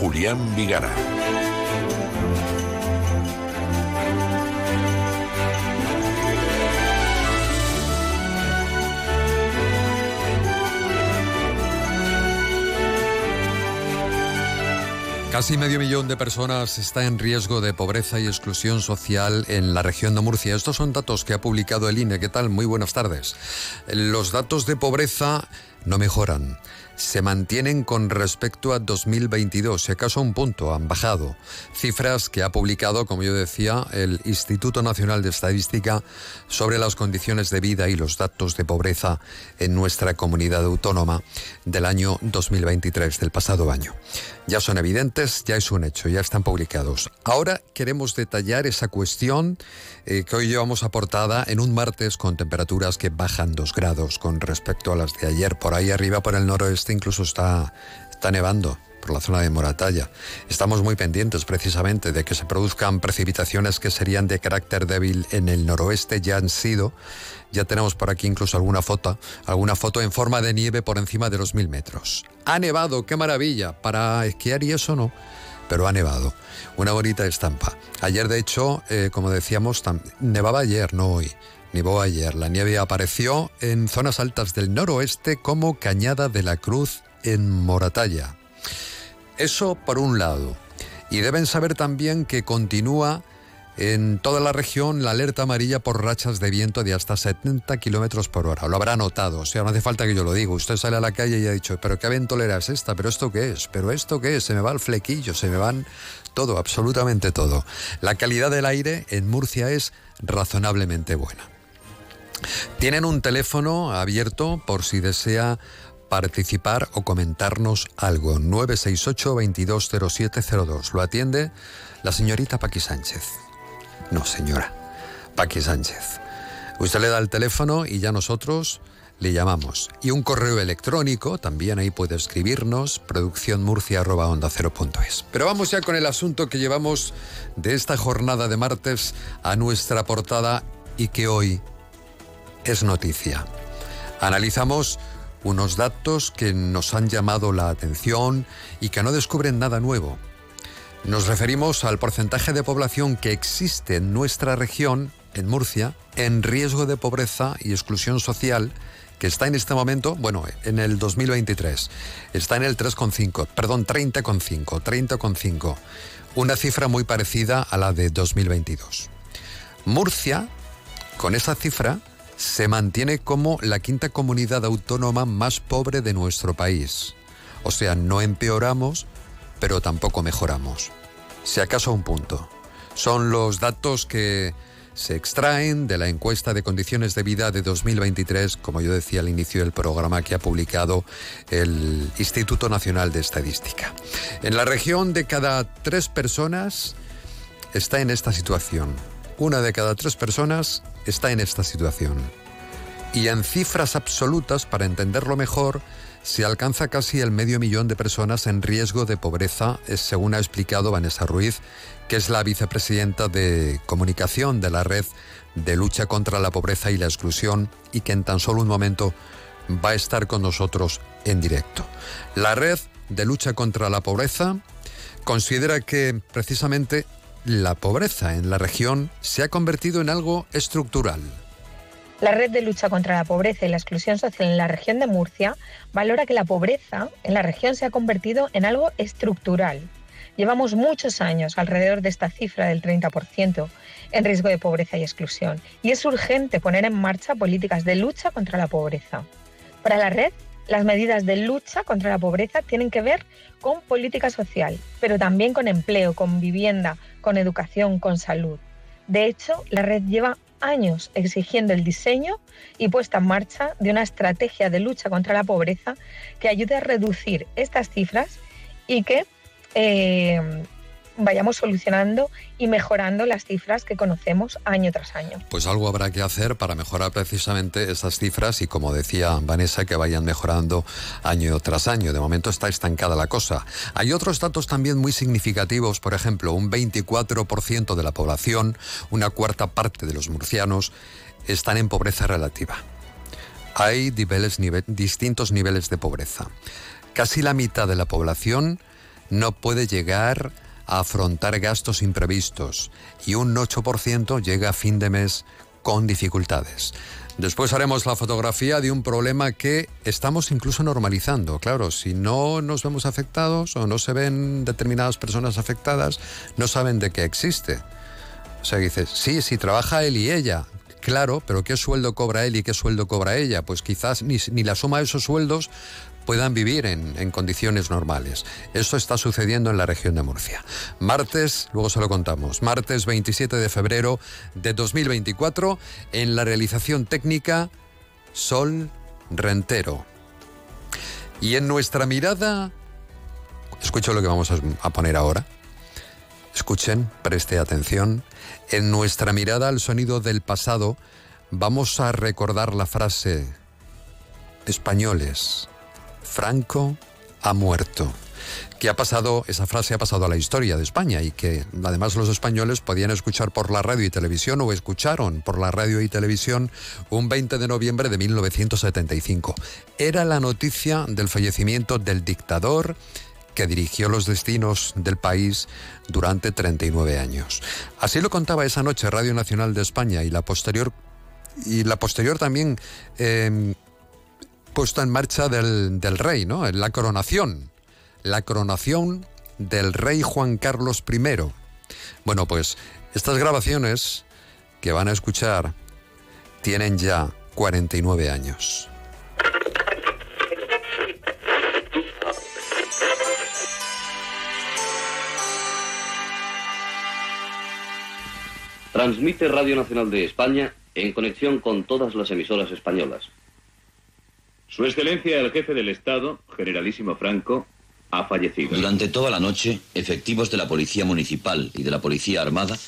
Julián Vigara. Casi medio millón de personas está en riesgo de pobreza y exclusión social en la región de Murcia. Estos son datos que ha publicado el INE. ¿Qué tal? Muy buenas tardes. Los datos de pobreza no mejoran se mantienen con respecto a 2022, si acaso un punto, han bajado. Cifras que ha publicado, como yo decía, el Instituto Nacional de Estadística sobre las condiciones de vida y los datos de pobreza en nuestra comunidad autónoma del año 2023, del pasado año. Ya son evidentes, ya es un hecho, ya están publicados. Ahora queremos detallar esa cuestión eh, que hoy llevamos aportada en un martes con temperaturas que bajan dos grados con respecto a las de ayer. Por ahí arriba, por el noroeste, incluso está, está nevando por la zona de Moratalla. Estamos muy pendientes precisamente de que se produzcan precipitaciones que serían de carácter débil en el noroeste, ya han sido. Ya tenemos por aquí incluso alguna foto, alguna foto en forma de nieve por encima de los mil metros. Ha nevado, qué maravilla, para esquiar y eso no, pero ha nevado. Una bonita estampa. Ayer, de hecho, eh, como decíamos, nevaba ayer, no hoy. Nevó ayer. La nieve apareció en zonas altas del noroeste como Cañada de la Cruz en Moratalla. Eso por un lado. Y deben saber también que continúa en toda la región la alerta amarilla por rachas de viento de hasta 70 kilómetros por hora. Lo habrá notado, o sea, no hace falta que yo lo diga. Usted sale a la calle y ha dicho, ¿pero qué ventolera es esta? ¿Pero esto qué es? ¿Pero esto qué es? Se me va el flequillo, se me van todo, absolutamente todo. La calidad del aire en Murcia es razonablemente buena. Tienen un teléfono abierto por si desea participar o comentarnos algo. 968 220702. Lo atiende la señorita Paqui Sánchez. No, señora. Paqui Sánchez. Usted le da el teléfono y ya nosotros le llamamos. Y un correo electrónico, también ahí puede escribirnos, producciónmurcia.onda0.es. Pero vamos ya con el asunto que llevamos de esta jornada de martes a nuestra portada y que hoy es noticia. Analizamos unos datos que nos han llamado la atención y que no descubren nada nuevo. Nos referimos al porcentaje de población que existe en nuestra región, en Murcia, en riesgo de pobreza y exclusión social que está en este momento, bueno, en el 2023, está en el 3,5, perdón, 30,5, 30,5, una cifra muy parecida a la de 2022. Murcia, con esa cifra, se mantiene como la quinta comunidad autónoma más pobre de nuestro país. O sea, no empeoramos, pero tampoco mejoramos. Si acaso un punto. Son los datos que se extraen de la encuesta de condiciones de vida de 2023, como yo decía al inicio del programa que ha publicado el Instituto Nacional de Estadística. En la región de cada tres personas está en esta situación. Una de cada tres personas está en esta situación. Y en cifras absolutas, para entenderlo mejor, se alcanza casi el medio millón de personas en riesgo de pobreza, según ha explicado Vanessa Ruiz, que es la vicepresidenta de comunicación de la red de lucha contra la pobreza y la exclusión y que en tan solo un momento va a estar con nosotros en directo. La red de lucha contra la pobreza considera que precisamente la pobreza en la región se ha convertido en algo estructural. La Red de Lucha contra la Pobreza y la Exclusión Social en la región de Murcia valora que la pobreza en la región se ha convertido en algo estructural. Llevamos muchos años alrededor de esta cifra del 30% en riesgo de pobreza y exclusión y es urgente poner en marcha políticas de lucha contra la pobreza. Para la red, las medidas de lucha contra la pobreza tienen que ver con política social, pero también con empleo, con vivienda, con educación, con salud. De hecho, la red lleva años exigiendo el diseño y puesta en marcha de una estrategia de lucha contra la pobreza que ayude a reducir estas cifras y que eh, vayamos solucionando y mejorando las cifras que conocemos año tras año. Pues algo habrá que hacer para mejorar precisamente esas cifras y como decía Vanessa, que vayan mejorando año tras año. De momento está estancada la cosa. Hay otros datos también muy significativos, por ejemplo, un 24% de la población, una cuarta parte de los murcianos, están en pobreza relativa. Hay distintos niveles de pobreza. Casi la mitad de la población no puede llegar afrontar gastos imprevistos y un 8% llega a fin de mes con dificultades. Después haremos la fotografía de un problema que estamos incluso normalizando. Claro, si no nos vemos afectados o no se ven determinadas personas afectadas, no saben de qué existe. O sea, dices, sí, sí, trabaja él y ella. Claro, pero ¿qué sueldo cobra él y qué sueldo cobra ella? Pues quizás ni, ni la suma de esos sueldos puedan vivir en, condiciones normales. Eso está sucediendo en la región de Murcia. Martes, luego se lo contamos, martes 27 de febrero de 2024, en la realización técnica Sol Rentero. Y en nuestra mirada, escucho lo que vamos a poner ahora. Escuchen, preste atención. En nuestra mirada al sonido del pasado, vamos a recordar la frase españoles, Franco ha muerto. Que ha pasado, esa frase ha pasado a la historia de España y que además los españoles podían escuchar por la radio y televisión o escucharon por la radio y televisión un 20 de noviembre de 1975. Era la noticia del fallecimiento del dictador que dirigió los destinos del país durante 39 años. Así lo contaba esa noche Radio Nacional de España y la posterior y la posterior también eh, puesta en marcha del, rey, ¿no? La coronación. La coronación del rey Juan Carlos I. Bueno, pues estas grabaciones que van a escuchar tienen ya 49 años. Transmite Radio Nacional de España en conexión con todas las emisoras españolas. Su Excelencia el Jefe del Estado, Generalísimo Franco, ha fallecido. Durante toda la noche, efectivos de la Policía Municipal y de la Policía Armada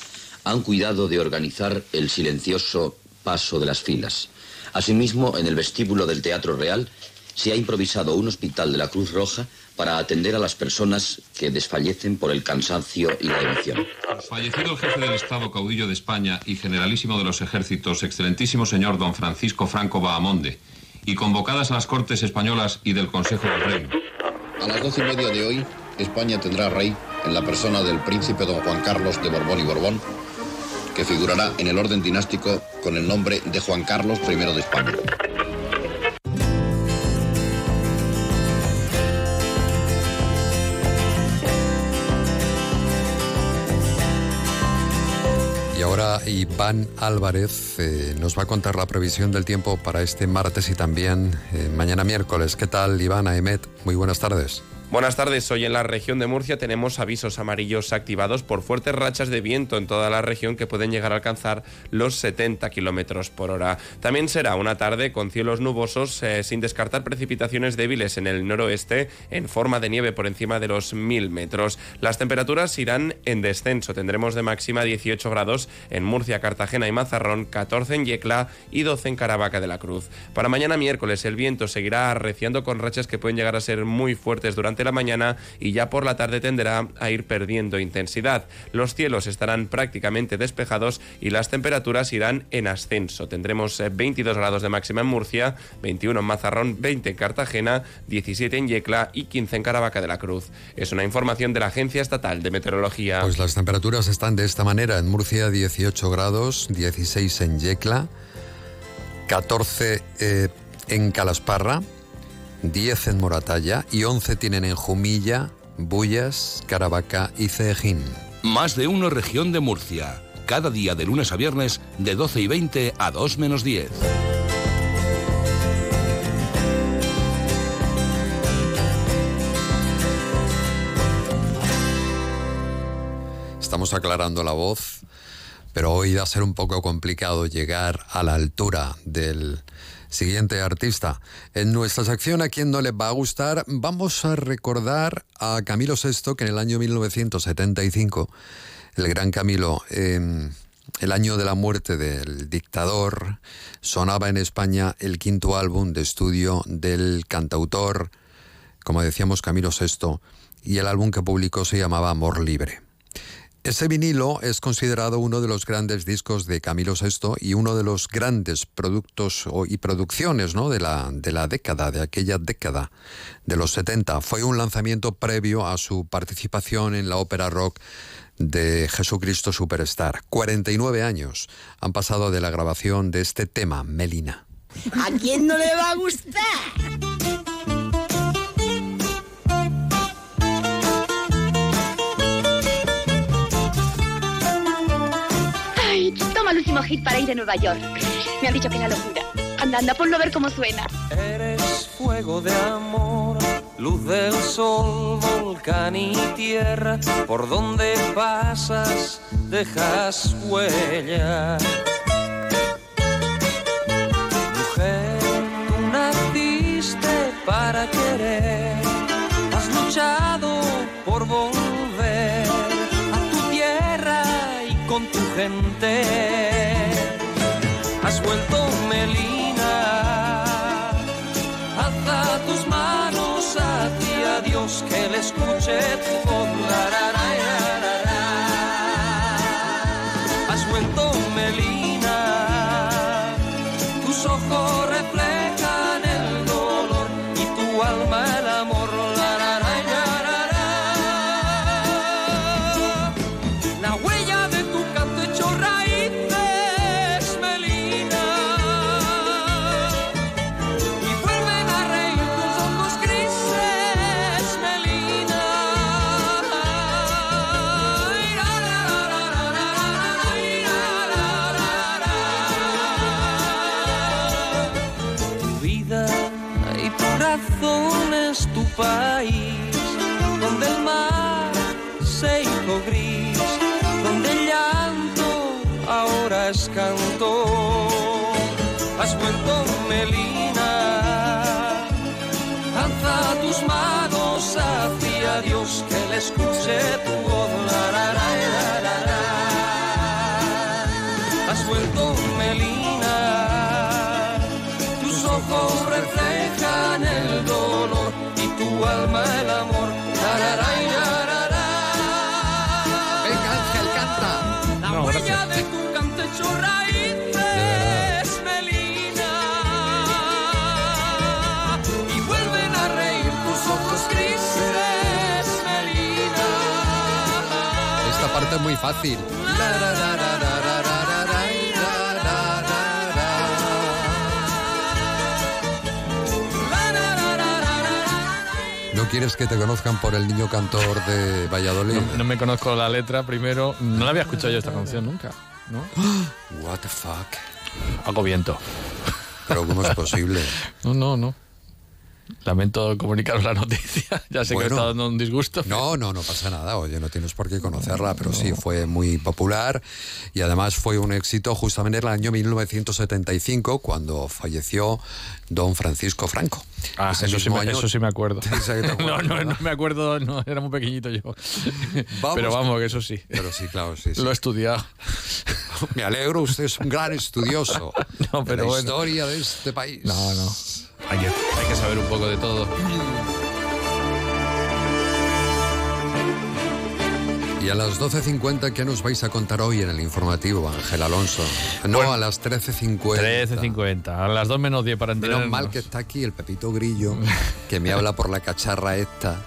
han cuidado de organizar el silencioso paso de las filas. Asimismo, en el vestíbulo del Teatro Real se ha improvisado un hospital de la Cruz Roja para atender a las personas que desfallecen por el cansancio y la emoción. Fallecido el jefe del Estado caudillo de España y generalísimo de los ejércitos, excelentísimo señor don Francisco Franco Bahamonde, y convocadas a las Cortes Españolas y del Consejo del Reino. A las doce y media de hoy, España tendrá rey en la persona del príncipe don Juan Carlos de Borbón y Borbón, que figurará en el orden dinástico con el nombre de Juan Carlos I de España. Iván Álvarez eh, nos va a contar la previsión del tiempo para este martes y también eh, mañana miércoles. ¿Qué tal, Iván Aemet? Muy buenas tardes. Buenas tardes. Hoy en la región de Murcia tenemos avisos amarillos activados por fuertes rachas de viento en toda la región que pueden llegar a alcanzar los 70 kilómetros por hora. También será una tarde con cielos nubosos, eh, sin descartar precipitaciones débiles en el noroeste en forma de nieve por encima de los 1000 metros. Las temperaturas irán en descenso. Tendremos de máxima 18 grados en Murcia, Cartagena y Mazarrón, 14 en Yecla y 12 en Caravaca de la Cruz. Para mañana miércoles el viento seguirá arreciando con rachas que pueden llegar a ser muy fuertes durante la mañana y ya por la tarde tenderá a ir perdiendo intensidad. Los cielos estarán prácticamente despejados y las temperaturas irán en ascenso. Tendremos 22 eh, grados de máxima en Murcia, 21 en Mazarrón, 20 en Cartagena, 17 en Yecla y 15 en Caravaca de la Cruz. Es una información de la Agencia Estatal de Meteorología. Pues las temperaturas están de esta manera. En Murcia 18 grados, 16 en Yecla, 14 eh, en Calasparra, 10 en Moratalla y 11 tienen en Jumilla, Bullas, Caravaca y Cejín. Más de uno región de Murcia. Cada día de lunes a viernes de 12 y 20 a 2 menos 10. Estamos aclarando la voz, pero hoy va a ser un poco complicado llegar a la altura del Siguiente artista. En nuestra sección A quien no le va a gustar, vamos a recordar a Camilo VI, que en el año 1975, el gran Camilo, en el año de la muerte del dictador, sonaba en España el quinto álbum de estudio del cantautor, como decíamos, Camilo VI, y el álbum que publicó se llamaba Amor Libre. Ese vinilo es considerado uno de los grandes discos de Camilo VI y uno de los grandes productos y producciones de, la, de la década, de aquella década de los 70. Fue un lanzamiento previo a su participación en la ópera rock de Jesucristo Superstar. 49 años han pasado de la grabación de este tema, Melina. ¿A quién no le va a gustar? Último hit para ir a Nueva York. Me han dicho que es la locura. Anda, anda, ponlo a ver cómo suena. Eres fuego de amor, luz del sol, volcán y tierra. Por donde pasas, dejas huella. Mujer, tú naciste para querer. Has luchado por volver a tu tierra y con tu gente. Que le escuche tu voz. Muy fácil. ¿No quieres que te conozcan por el niño cantor de Valladolid? No, no me conozco la letra primero. No la había escuchado yo esta canción nunca. ¿no? What the fuck. Hago viento. Pero ¿cómo es posible? No, no, no. Lamento comunicaros la noticia. Ya sé que Bueno. he estado dando un disgusto. No, no, no pasa nada. Oye, no tienes por qué conocerla, pero sí, fue muy popular y además fue un éxito justamente en el año 1975 cuando falleció don Francisco Franco. Ah, eso sí, me, año- eso sí me acuerdo. No, acuerdas, no, ¿verdad? no me acuerdo, no, era muy pequeñito yo. Vamos. Pero vamos, que eso sí. Pero sí, claro, sí, sí. Lo he estudiado. Me alegro, usted es un gran estudioso No, de pero la bueno. historia de este país. No, no. Hay que, hay que saber un poco de todo. Y a las 12.50, ¿qué nos vais a contar hoy en el informativo, Ángel Alonso? No, Bueno, a las 13.50. 13.50. A las 2 menos 10 para enterar. Menos mal que está aquí el Pepito Grillo, que me habla por la cacharra esta.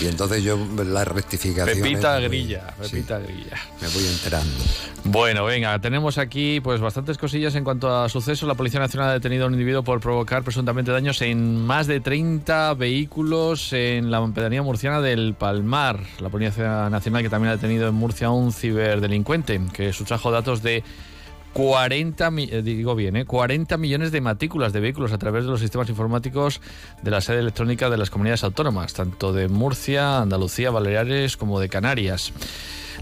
Y entonces yo la rectificación. Pepita Grilla, Pepita Grilla. Me voy enterando. Bueno, venga, tenemos aquí pues bastantes cosillas en cuanto a sucesos. La Policía Nacional ha detenido a un individuo por provocar presuntamente daños en más de 30 vehículos en la pedanía murciana del Palmar. La Policía Nacional que también ha detenido en Murcia a un ciberdelincuente que sustrajo datos de 40, mi- eh, digo bien, ¿eh? 40 millones de matrículas de vehículos a través de los sistemas informáticos de la sede electrónica de las comunidades autónomas, tanto de Murcia, Andalucía, Baleares como de Canarias.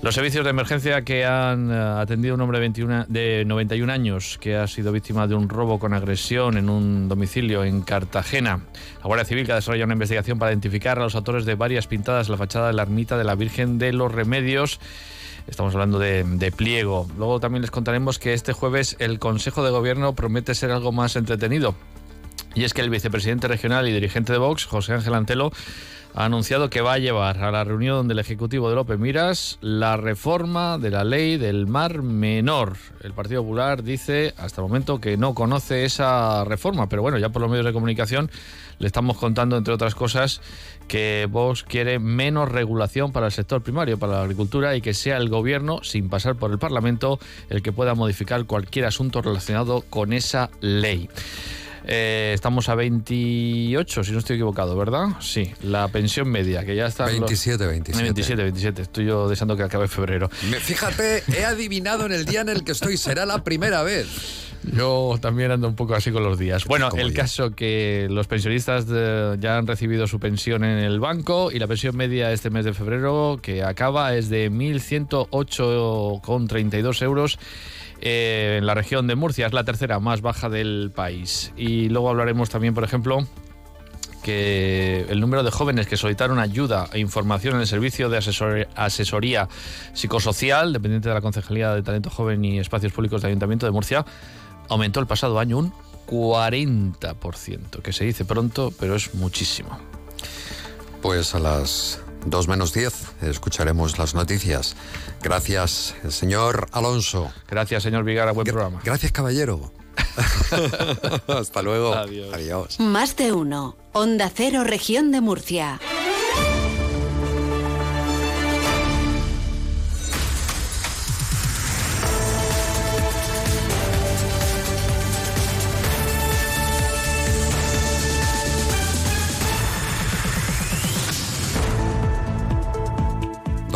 Los servicios de emergencia que han eh, atendido un hombre de, 21 de 91 años que ha sido víctima de un robo con agresión en un domicilio en Cartagena. La Guardia Civil que ha desarrollado una investigación para identificar a los autores de varias pintadas en la fachada de la ermita de la Virgen de los Remedios. Estamos hablando de, de, pliego. Luego también les contaremos que este jueves el Consejo de Gobierno promete ser algo más entretenido. Y es que el vicepresidente regional y dirigente de Vox, José Ángel Antelo, ha anunciado que va a llevar a la reunión del Ejecutivo de López Miras la reforma de la ley del mar menor. El Partido Popular dice hasta el momento que no conoce esa reforma, pero bueno, ya por los medios de comunicación le estamos contando, entre otras cosas, que Vox quiere menos regulación para el sector primario, para la agricultura, y que sea el Gobierno, sin pasar por el Parlamento, el que pueda modificar cualquier asunto relacionado con esa ley. Eh, estamos a 28, si no estoy equivocado, ¿verdad? Sí, la pensión media, que ya está... 27, 27. 27, 27. Estoy yo deseando que acabe febrero. Me, fíjate, he adivinado en el día en el que estoy. Será la primera vez. Yo también ando un poco así con los días. Bueno, el yo. caso que los pensionistas de, ya han recibido su pensión en el banco y la pensión media este mes de febrero que acaba es de 1.108,32 euros eh, en la región de Murcia. Es la tercera más baja del país. Y luego hablaremos también, por ejemplo, que el número de jóvenes que solicitaron ayuda e información en el servicio de asesor asesoría psicosocial, dependiente de la Concejalía de Talento Joven y Espacios Públicos del Ayuntamiento de Murcia, aumentó el pasado año un 40%, que se dice pronto, pero es muchísimo. Pues a las 2 menos 10 escucharemos las noticias. Gracias, señor Alonso. Gracias, señor Vigara. Buen Gra programa. Gracias, caballero. Hasta luego. Adiós. Adiós. Más de uno. Onda Cero, región de Murcia.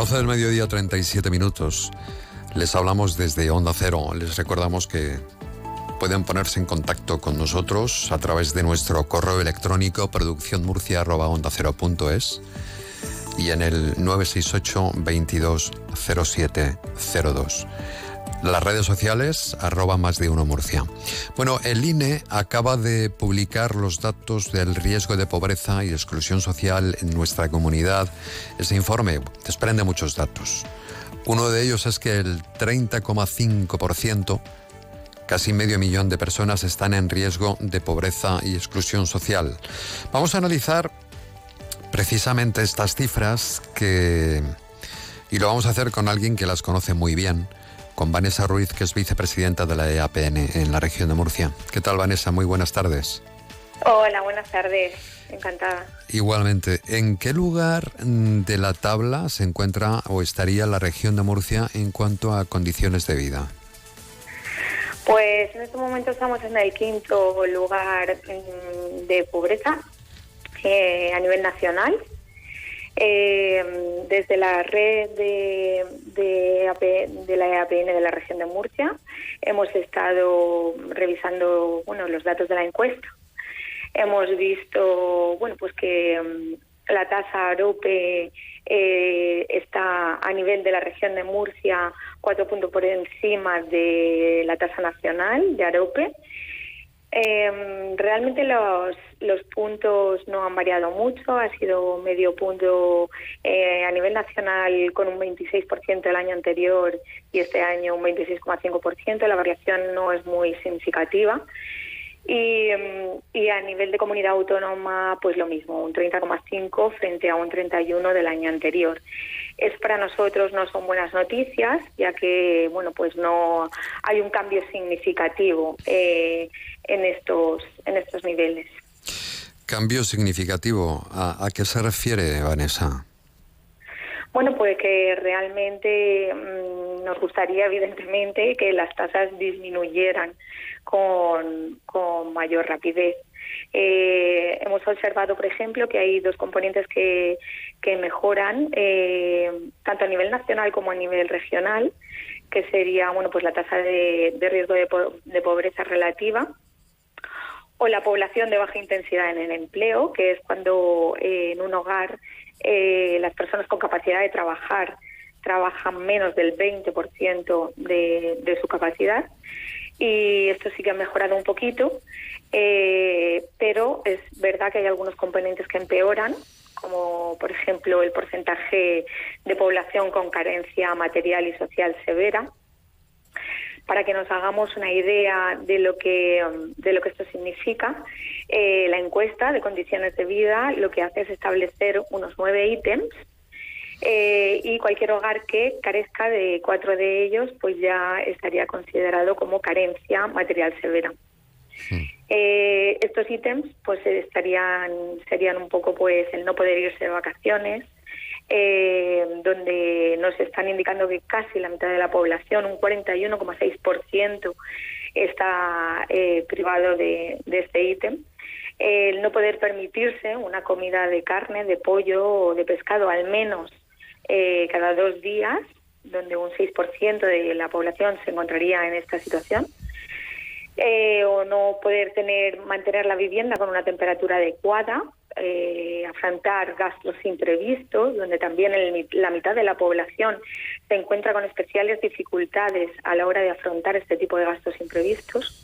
Doce del mediodía, 37 minutos. Les hablamos desde Onda Cero. Les recordamos que pueden ponerse en contacto con nosotros a través de nuestro correo electrónico producciónmurcia.onda0.es y en el 968 22 0702. Las redes sociales, arroba más de uno Murcia. Bueno, el INE acaba de publicar los datos del riesgo de pobreza y exclusión social en nuestra comunidad. Ese informe desprende muchos datos. Uno de ellos es que el 30,5% Casi medio millón de personas están en riesgo de pobreza y exclusión social. Vamos a analizar precisamente estas cifras que... Y lo vamos a hacer con alguien que las conoce muy bien, con Vanessa Ruiz, que es vicepresidenta de la EAPN en la región de Murcia. ¿Qué tal, Vanessa? Muy buenas tardes. Hola, buenas tardes. Encantada. Igualmente, ¿en qué lugar de la tabla se encuentra o estaría la región de Murcia en cuanto a condiciones de vida? Pues en este momento estamos en el quinto lugar de pobreza eh, a nivel nacional. Eh, desde la red de, de, de, la EAPN de la región de Murcia hemos estado revisando bueno, los datos de la encuesta. Hemos visto bueno, pues que um, la tasa AROPE eh, está a nivel de la región de Murcia cuatro puntos por encima de la tasa nacional de AROPE. Eh, realmente los, los puntos no han variado mucho, ha sido medio punto eh, a nivel nacional con un 26% el año anterior y este año un 26,5%. La variación no es muy significativa. Y, y, a nivel de comunidad autónoma, pues lo mismo, un 30,5 frente a un 31 del año anterior. Es para nosotros no son buenas noticias, ya que bueno, pues no hay un cambio significativo eh, en estos en estos niveles. Cambio significativo. ¿A, a qué se refiere, Vanessa? Bueno, pues que realmente mmm, nos gustaría, evidentemente, que las tasas disminuyeran con, con mayor rapidez. Eh, hemos observado, por ejemplo, que hay dos componentes que, que mejoran eh, tanto a nivel nacional como a nivel regional, que sería bueno, pues la tasa de, de riesgo de, po de pobreza relativa o la población de baja intensidad en el empleo, que es cuando eh, en un hogar eh, las personas con capacidad de trabajar trabajan menos del 20% de, de su capacidad y esto sí que ha mejorado un poquito, eh, pero es verdad que hay algunos componentes que empeoran, como por ejemplo el porcentaje de población con carencia material y social severa. Para que nos hagamos una idea de lo que, de lo que esto significa, eh, la encuesta de condiciones de vida lo que hace es establecer unos nueve ítems eh, y cualquier hogar que carezca de cuatro de ellos pues ya estaría considerado como carencia material severa. Eh, estos ítems pues estarían serían un poco pues el no poder irse de vacaciones eh, donde nos están indicando que casi la mitad de la población un 41,6% está eh, privado de, este ítem el no poder permitirse una comida de carne, de pollo o de pescado al menos eh, cada dos días, donde un 6% de la población se encontraría en esta situación. O no poder tener mantener la vivienda con una temperatura adecuada, eh, afrontar gastos imprevistos, donde también la mitad de la población se encuentra con especiales dificultades a la hora de afrontar este tipo de gastos imprevistos.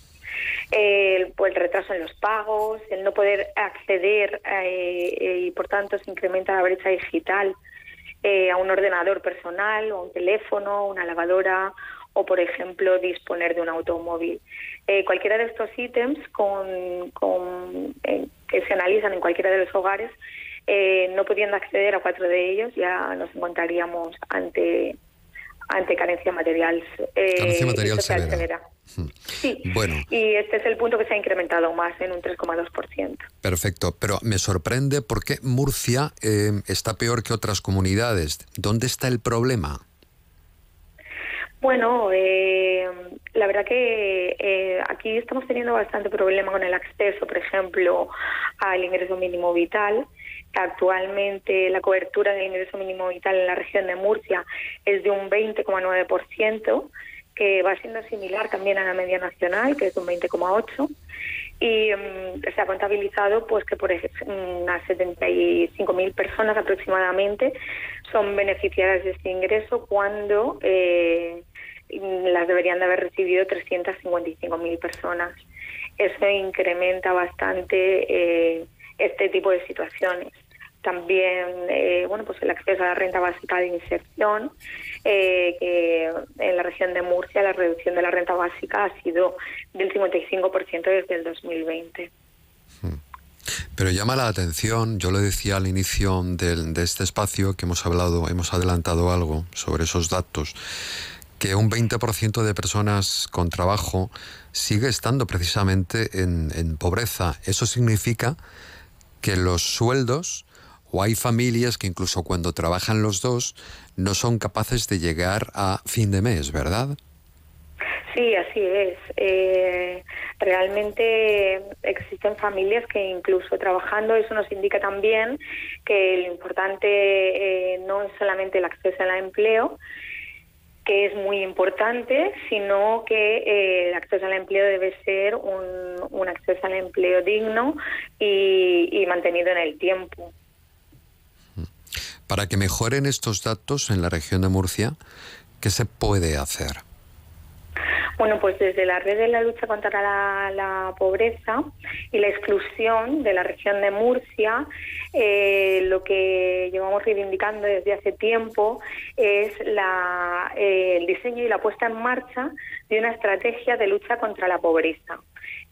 El, pues, el retraso en los pagos, el no poder acceder y por tanto se incrementa la brecha digital eh, a un ordenador personal o a un teléfono, una lavadora o, por ejemplo, disponer de un automóvil. Eh, cualquiera de estos ítems con, con, eh, que se analizan en cualquiera de los hogares, no pudiendo acceder a cuatro de ellos, ya nos encontraríamos ante ante carencia material, carencia material severa. Hmm. Sí, bueno. y este es el punto que se ha incrementado más en un 3,2%. Perfecto, pero me sorprende por qué Murcia eh, está peor que otras comunidades. ¿Dónde está el problema? Bueno, eh, la verdad que eh, aquí estamos teniendo bastante problema con el acceso, por ejemplo, al ingreso mínimo vital. Actualmente la cobertura del ingreso mínimo vital en la región de Murcia es de un 20,9% que va siendo similar también a la media nacional, que es un 20,8 y mm, se ha contabilizado pues que por unas 75.000 personas aproximadamente son beneficiarias de este ingreso cuando eh, las deberían de haber recibido 355.000 personas. Eso incrementa bastante eh, este tipo de situaciones también eh, bueno pues el acceso a la renta básica de inserción eh, que en la región de Murcia la reducción de la renta básica ha sido del 55% desde el 2020 hmm. pero llama la atención, yo lo decía al inicio de este espacio que hemos hablado, hemos adelantado algo sobre esos datos, que un 20% de personas con trabajo sigue estando precisamente en, pobreza. Eso significa que los sueldos o hay familias que incluso cuando trabajan los dos no son capaces de llegar a fin de mes, ¿verdad? Sí, así es. Eh, realmente existen familias que incluso trabajando, eso nos indica también que lo importante eh, no es solamente el acceso al empleo, que es muy importante, sino que eh, el acceso al empleo debe ser un, acceso al empleo digno y mantenido en el tiempo. Para que mejoren estos datos en la región de Murcia, ¿qué se puede hacer? Bueno, pues desde la red de la lucha contra la, pobreza y la exclusión de la región de Murcia, eh, lo que llevamos reivindicando desde hace tiempo es eh, el diseño y la puesta en marcha de una estrategia de lucha contra la pobreza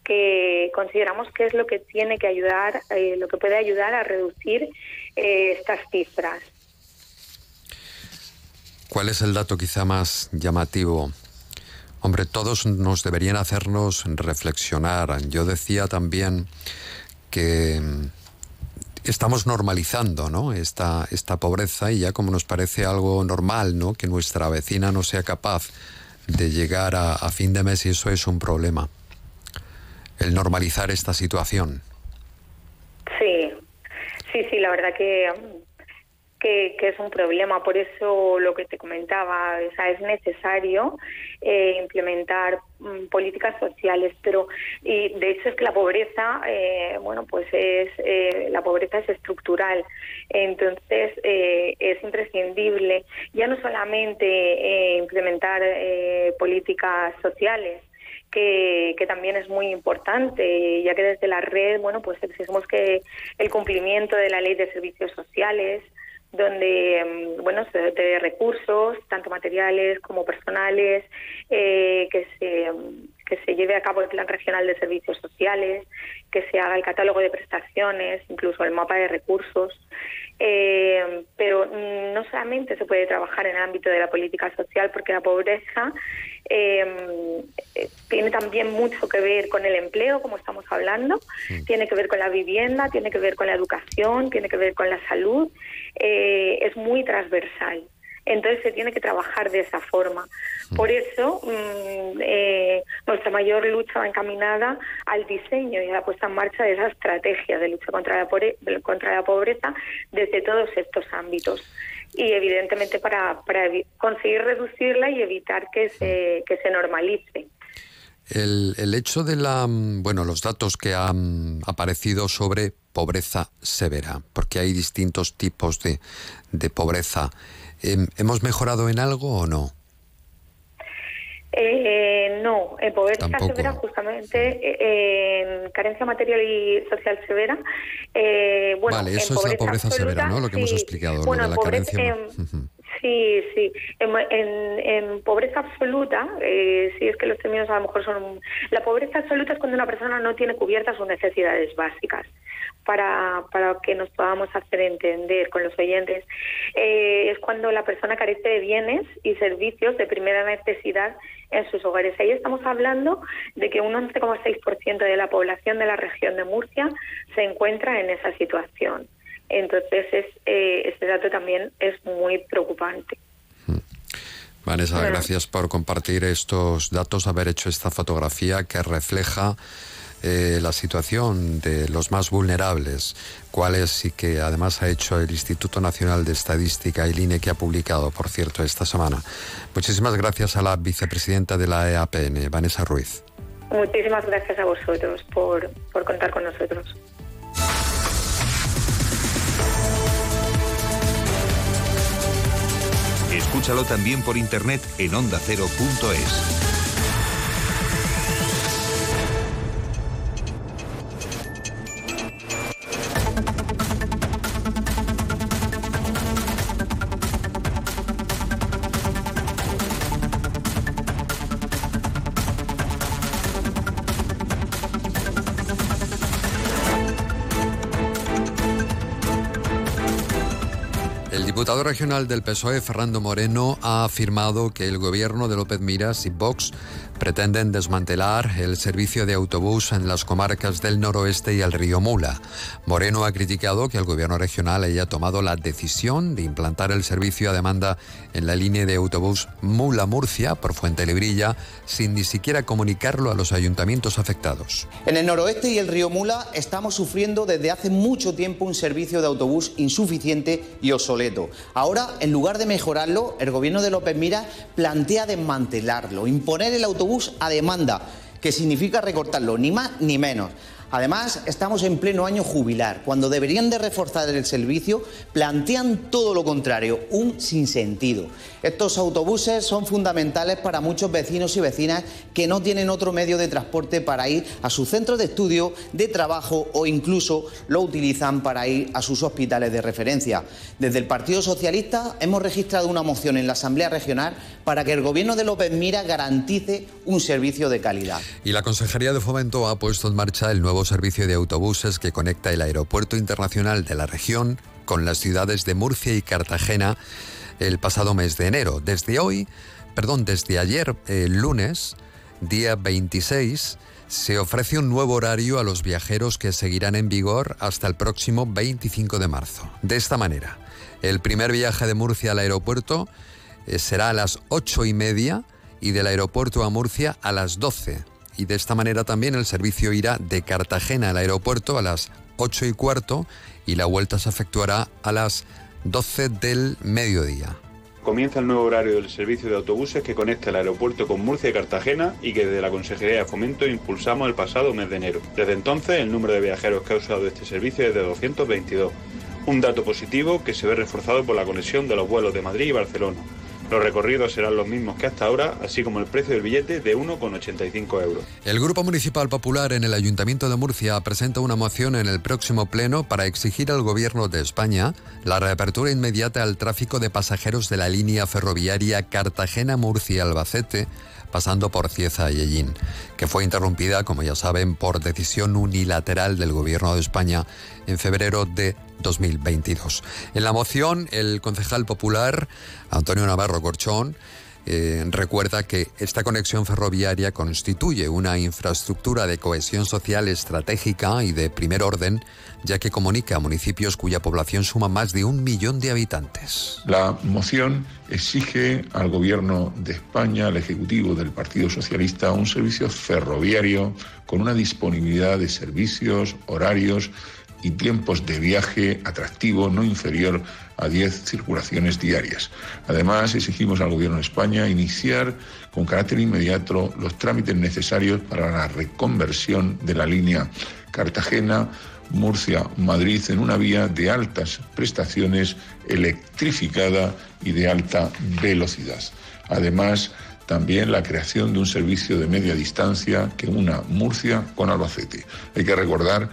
que consideramos que es lo que tiene que ayudar, eh, lo que puede ayudar a reducir estas cifras. ¿Cuál es el dato quizá más llamativo? Hombre, todos nos deberían hacernos reflexionar. Yo decía también que mm, estamos normalizando ¿no? esta, esta pobreza y ya como nos parece algo normal ¿no? que nuestra vecina no sea capaz de llegar a, a fin de mes y eso es un problema. El normalizar esta situación. Sí, sí, sí, la verdad que que, es un problema. Por eso lo que te comentaba, o sea, es necesario eh, implementar mm, políticas sociales, pero y de hecho es que la pobreza, eh, bueno, pues es eh, la pobreza es estructural, entonces eh, es imprescindible ya no solamente implementar políticas sociales, que, que, también es muy importante, ya que desde la red, bueno, pues exigimos que el cumplimiento de la ley de servicios sociales, donde mm, bueno se de recursos tanto materiales como personales eh, que se que se lleve a cabo el plan regional de servicios sociales que se haga el catálogo de prestaciones incluso el mapa de recursos. Eh, pero no solamente se puede trabajar en el ámbito de la política social porque la pobreza eh, tiene también mucho que ver con el empleo, como estamos hablando, tiene que ver con la vivienda, tiene que ver con la educación, tiene que ver con la salud, eh, es muy transversal. Entonces se tiene que trabajar de esa forma. Por eso mm, eh, nuestra mayor lucha va encaminada al diseño y a la puesta en marcha de esa estrategia de lucha contra la, contra la pobreza desde todos estos ámbitos y evidentemente para, conseguir reducirla y evitar que se, que se normalice. El, el, hecho de la, mm, bueno, los datos que han aparecido sobre pobreza severa, porque hay distintos tipos de, de pobreza. Em, ¿Hemos mejorado en algo o no? Eh, no, en pobreza severa, justamente, eh, en carencia material y social severa. Eh, bueno, vale, eso es la pobreza severa, ¿no? Lo que hemos explicado, bueno, lo de la pobreza, carencia. Sí, sí. En, pobreza absoluta, eh, sí es que los términos a lo mejor son... La pobreza absoluta es cuando una persona no tiene cubiertas sus necesidades básicas para, para que nos podamos hacer entender con los oyentes, eh, es cuando la persona carece de bienes y servicios de primera necesidad en sus hogares. Ahí estamos hablando de que un 11,6% de la población de la región de Murcia se encuentra en esa situación. Entonces, es, eh, este dato también es muy preocupante. Vanessa, gracias por compartir estos datos, haber hecho esta fotografía que refleja eh, la situación de los más vulnerables, cuáles y que además ha hecho el Instituto Nacional de Estadística, el INE, que ha publicado, por cierto, esta semana. Muchísimas gracias a la vicepresidenta de la EAPN, Vanessa Ruiz. Muchísimas gracias a vosotros por, por contar con nosotros. Escúchalo también por internet en ondacero.es. diputado regional del PSOE, Fernando Moreno, ha afirmado que el gobierno de López Miras y Vox pretenden desmantelar el servicio de autobús en las comarcas del noroeste y el río Mula. Moreno ha criticado que el gobierno regional haya tomado la decisión de implantar el servicio a demanda en la línea de autobús Mula-Murcia por Fuente Librilla sin ni siquiera comunicarlo a los ayuntamientos afectados. En el noroeste y el río Mula estamos sufriendo desde hace mucho tiempo un servicio de autobús insuficiente y obsoleto. Ahora, en lugar de mejorarlo, el gobierno de López Mira plantea desmantelarlo, imponer el autobús a demanda, que significa recortarlo, ni más ni menos. Además, estamos en pleno año jubilar. Cuando deberían de reforzar el servicio, plantean todo lo contrario, un sinsentido. Estos autobuses son fundamentales para muchos vecinos y vecinas que no tienen otro medio de transporte para ir a su centro de estudio, de trabajo o incluso lo utilizan para ir a sus hospitales de referencia. Desde el Partido Socialista hemos registrado una moción en la Asamblea Regional para que el Gobierno de López Mira garantice un servicio de calidad. Y la Consejería de Fomento ha puesto en marcha el nuevo servicio de autobuses que conecta el Aeropuerto Internacional de la región con las ciudades de Murcia y Cartagena el pasado mes de enero. Desde hoy, perdón, desde ayer, el lunes, día 26, se ofrece un nuevo horario a los viajeros que seguirán en vigor hasta el próximo 25 de marzo. De esta manera, el primer viaje de Murcia al aeropuerto eh, será a las ocho y media y del aeropuerto a Murcia a las 12 y de esta manera también el servicio irá de Cartagena al aeropuerto a las 8 y cuarto y la vuelta se efectuará a las 12 del mediodía. comienza el nuevo horario del servicio de autobuses que conecta el aeropuerto con Murcia y Cartagena y que desde la Consejería de Fomento impulsamos el pasado mes de enero. Desde entonces, el número de viajeros que ha usado este servicio es de 222, un dato positivo que se ve reforzado por la conexión de los vuelos de Madrid y Barcelona. Los recorridos serán los mismos que hasta ahora, así como el precio del billete de 1,85 euros. El Grupo Municipal Popular en el Ayuntamiento de Murcia presenta una moción en el próximo pleno para exigir al Gobierno de España la reapertura inmediata al tráfico de pasajeros de la línea ferroviaria Cartagena-Murcia-Albacete pasando por Cieza y Ellín, que fue interrumpida, como ya saben, por decisión unilateral del Gobierno de España en febrero de 2022. En la moción, el concejal popular Antonio Navarro Corchón eh, recuerda que esta conexión ferroviaria constituye una infraestructura de cohesión social estratégica y de primer orden, ya que comunica a municipios cuya población suma más de un millón de habitantes. La moción exige al Gobierno de España, al Ejecutivo del Partido Socialista, un servicio ferroviario con una disponibilidad de servicios, horarios y tiempos de viaje atractivo no inferior a 10 circulaciones diarias. Además, exigimos al Gobierno de España iniciar con carácter inmediato los trámites necesarios para la reconversión de la línea Cartagena. Murcia, Madrid, en una vía de altas prestaciones, electrificada y de alta velocidad. Además, también la creación de un servicio de media distancia que una Murcia con Albacete. Hay que recordar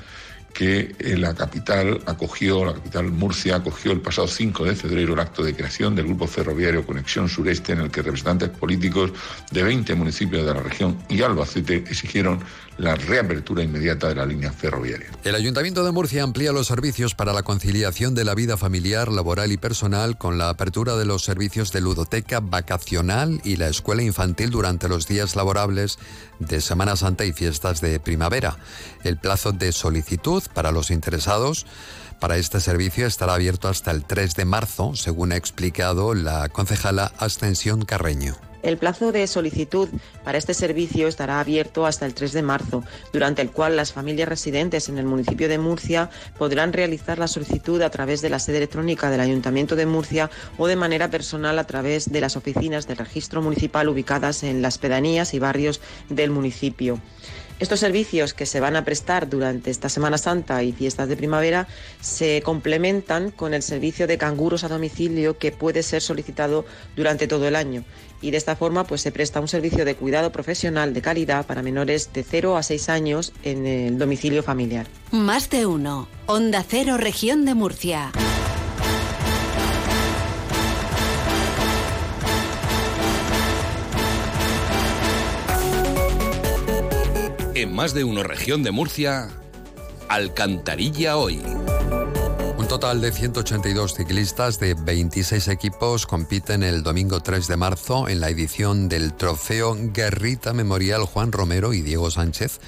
que eh, la capital acogió, la capital Murcia acogió el pasado 5 de febrero el acto de creación del Grupo Ferroviario Conexión Sureste en el que representantes políticos de 20 municipios de la región y Albacete exigieron la reapertura inmediata de la línea ferroviaria. El Ayuntamiento de Murcia amplía los servicios para la conciliación de la vida familiar, laboral y personal con la apertura de los servicios de ludoteca vacacional y la escuela infantil durante los días laborables de Semana Santa y fiestas de primavera. El plazo de solicitud para los interesados para este servicio estará abierto hasta el 3 de marzo, según ha explicado la concejala Ascensión Carreño. El plazo de solicitud para este servicio estará abierto hasta el 3 de marzo, durante el cual las familias residentes en el municipio de Murcia podrán realizar la solicitud a través de la sede electrónica del Ayuntamiento de Murcia o de manera personal a través de las oficinas del registro municipal ubicadas en las pedanías y barrios del municipio. Estos servicios que se van a prestar durante esta Semana Santa y fiestas de primavera se complementan con el servicio de canguros a domicilio que puede ser solicitado durante todo el año. Y de esta forma pues se presta un servicio de cuidado profesional de calidad para menores de 0 a 6 años en el domicilio familiar. Más de uno. Onda Cero, región de Murcia. Más de uno región de Murcia, Alcantarilla hoy. Un total de 182 ciclistas de 26 equipos compiten el domingo 3 de marzo en la edición del Trofeo Guerrita Memorial Juan Romero y Diego Sánchez,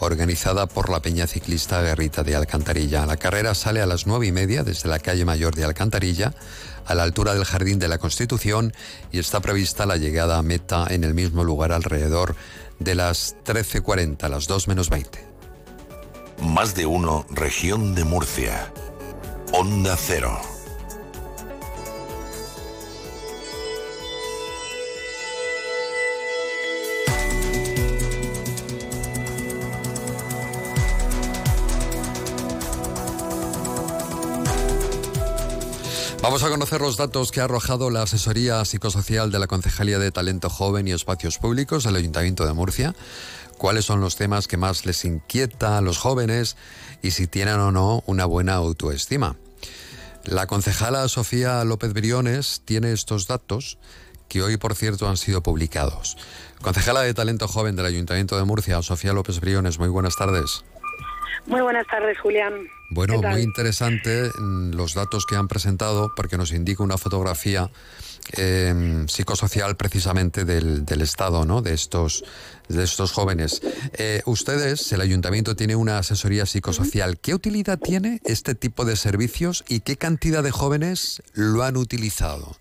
organizada por la Peña Ciclista Guerrita de Alcantarilla. La carrera sale a las 9 y media desde la calle Mayor de Alcantarilla a la altura del Jardín de la Constitución y está prevista la llegada a meta en el mismo lugar alrededor de las 13.40, las 2 menos 20. Más de uno, región de Murcia. Onda Cero. Vamos a conocer los datos que ha arrojado la asesoría psicosocial de la Concejalía de Talento Joven y Espacios Públicos del Ayuntamiento de Murcia. ¿Cuáles son los temas que más les inquieta a los jóvenes y si tienen o no una buena autoestima? La concejala Sofía López Briones tiene estos datos que hoy, por cierto, han sido publicados. Concejala de Talento Joven del Ayuntamiento de Murcia, Sofía López Briones, muy buenas tardes. Muy buenas tardes, Julián. Bueno, muy interesante mm, los datos que han presentado porque nos indica una fotografía em, psicosocial precisamente del, estado ¿no? de, estos, de estos jóvenes. Eh, ustedes, el ayuntamiento tiene una asesoría psicosocial. ¿Qué utilidad tiene este tipo de servicios y qué cantidad de jóvenes lo han utilizado?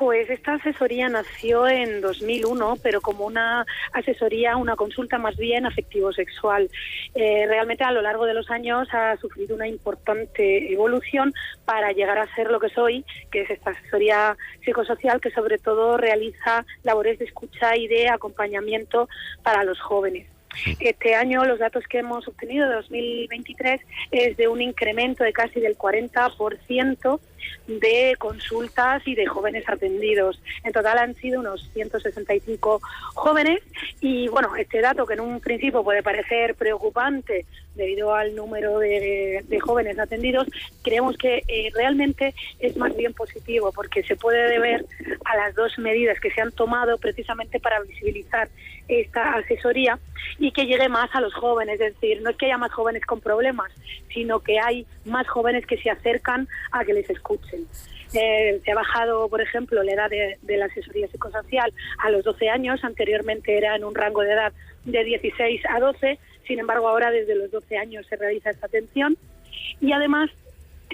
Pues esta asesoría nació en 2001, pero como una asesoría, una consulta más bien afectivo-sexual. Eh, realmente a lo largo de los años ha sufrido una importante evolución para llegar a ser lo que soy, que es esta asesoría psicosocial que sobre todo realiza labores de escucha y de acompañamiento para los jóvenes. Este año los datos que hemos obtenido de 2023 es de un incremento de casi del 40% de consultas y de jóvenes atendidos. En total han sido unos 165 jóvenes y bueno, este dato que en un principio puede parecer preocupante debido al número de, jóvenes atendidos, creemos que eh, realmente es más bien positivo porque se puede deber a las dos medidas que se han tomado precisamente para visibilizar esta asesoría y que llegue más a los jóvenes. Es decir, no es que haya más jóvenes con problemas, sino que hay más jóvenes que se acercan a que les escuchen. Eh, se ha bajado, por ejemplo, la edad de, de, la asesoría psicosocial a los 12 años. Anteriormente era en un rango de edad de 16 a 12. Sin embargo, ahora desde los 12 años se realiza esta atención. Y además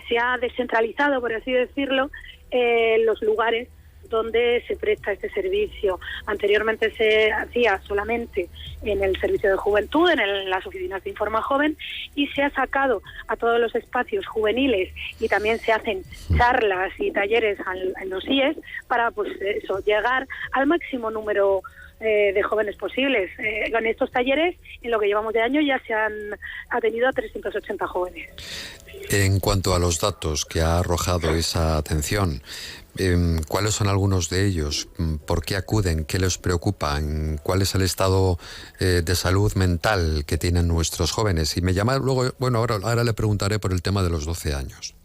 se ha descentralizado, por así decirlo, eh, los lugares donde se presta este servicio. Anteriormente se hacía solamente en el servicio de juventud, en las oficinas de Informa Joven, y se ha sacado a todos los espacios juveniles y también se hacen charlas y talleres en los IES para pues eso, llegar al máximo número eh, de jóvenes posibles. Eh, con estos talleres, en lo que llevamos de año, ya se han atendido a 380 jóvenes. En cuanto a los datos que ha arrojado esa atención, Em, ¿Cuáles son algunos de ellos? Mm, ¿Por qué acuden? ¿Qué les preocupa? ¿Cuál es el estado eh, de salud mental que tienen nuestros jóvenes? Y me llama luego, bueno, ahora, ahora le preguntaré por el tema de los 12 años.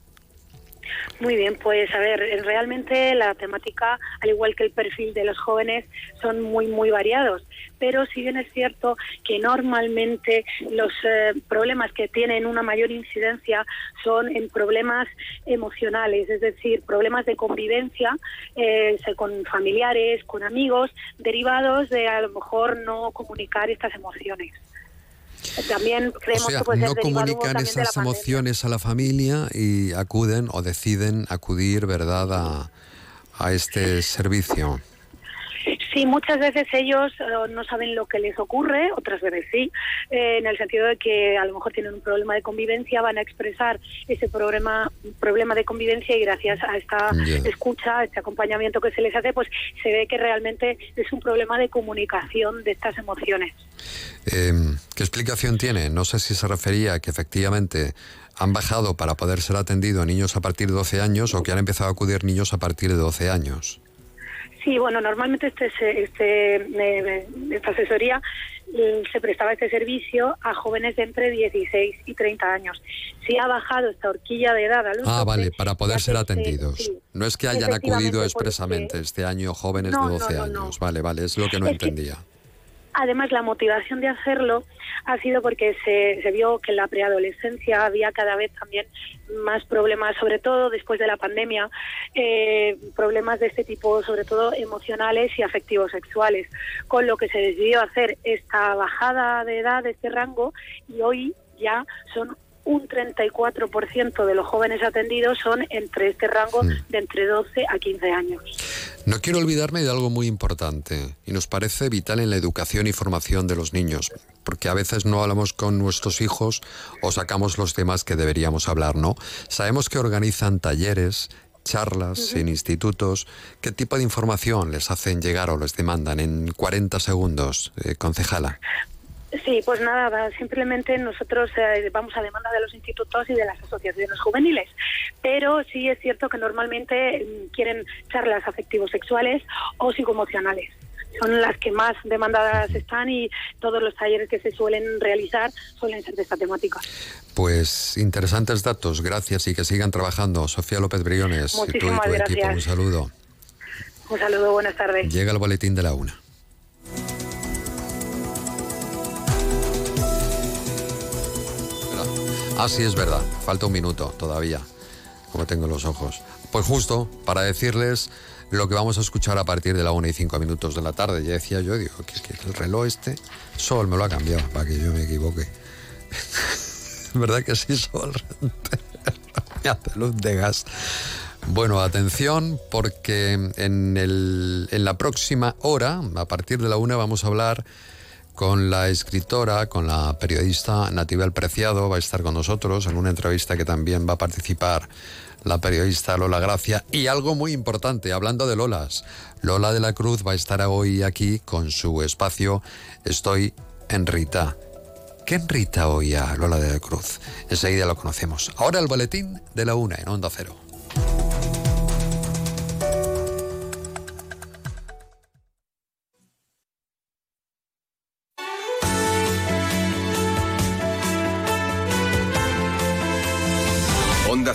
Muy bien, pues a ver, realmente la temática, al igual que el perfil de los jóvenes, son muy, muy variados. Pero si bien es cierto que normalmente los eh, problemas que tienen una mayor incidencia son en problemas emocionales, es decir, problemas de convivencia eh, con familiares, con amigos, derivados de a lo mejor no comunicar estas emociones. También creemos que no comunican esas emociones a la familia y acuden o deciden acudir, ¿verdad?, a, a este servicio. Sí, muchas veces ellos eh, no saben lo que les ocurre, otras veces sí, eh, en el sentido de que a lo mejor tienen un problema de convivencia, van a expresar ese problema, problema de convivencia y gracias a esta escucha, a este acompañamiento que se les hace, pues se ve que realmente es un problema de comunicación de estas emociones. Em, ¿Qué explicación tiene? No sé si se refería a que efectivamente han bajado para poder ser atendido niños a partir de 12 años o que han empezado a acudir niños a partir de 12 años. Sí, bueno, normalmente este, este, eh, esta asesoría mm, se prestaba este servicio a jóvenes de entre 16 y 30 años. Si ha bajado esta horquilla de edad a los Ah, vale, para poder ser atendidos. No es que hayan acudido expresamente este año jóvenes de 12 años. Vale, vale, es lo que no entendía. Además, la motivación de hacerlo ha sido porque se, se vio que en la preadolescencia había cada vez también más problemas, sobre todo después de la pandemia, eh, problemas de este tipo, sobre todo emocionales y afectivos sexuales, con lo que se decidió hacer esta bajada de edad de este rango y hoy ya son un 34% de los jóvenes atendidos son entre este rango de entre 12 a 15 años. No quiero olvidarme de algo muy importante y nos parece vital en la educación y formación de los niños, porque a veces no hablamos con nuestros hijos o sacamos los temas que deberíamos hablar, ¿no? Sabemos que organizan talleres, charlas en institutos. ¿Qué tipo de información les hacen llegar o les demandan en 40 segundos, eh, concejala? Sí, pues nada, simplemente nosotros eh, vamos a demanda de los institutos y de las asociaciones juveniles, pero sí es cierto que normalmente mm, quieren charlas afectivos sexuales o psicoemocionales. Son las que más demandadas están y todos los talleres que se suelen realizar suelen ser de esta temática. Pues interesantes datos, gracias y que sigan trabajando. Sofía López Briones, tú y tu equipo, un saludo. Un saludo, buenas tardes. Llega el boletín de la una. Ah, sí, es verdad. Falta un minuto todavía, como tengo los ojos. Pues justo para decirles lo que vamos a escuchar a partir de la 1 y 5 minutos de la tarde. Ya decía yo, digo, que que el reloj este, Sol me lo ha cambiado para que yo me equivoque. ¿Verdad que sí, Sol? me hace luz de gas. Bueno, atención, porque en, el, en la próxima hora, a partir de la una, vamos a hablar con la escritora, con la periodista Natividad Preciado, va a estar con nosotros en una entrevista que también va a participar la periodista Lola Gracia. Y algo muy importante, hablando de Lolas, Lola de la Cruz va a estar hoy aquí con su espacio Estoy en Rita. ¿Qué en Rita hoy a Lola de la Cruz? Enseguida lo conocemos. Ahora el boletín de la una en Onda Cero.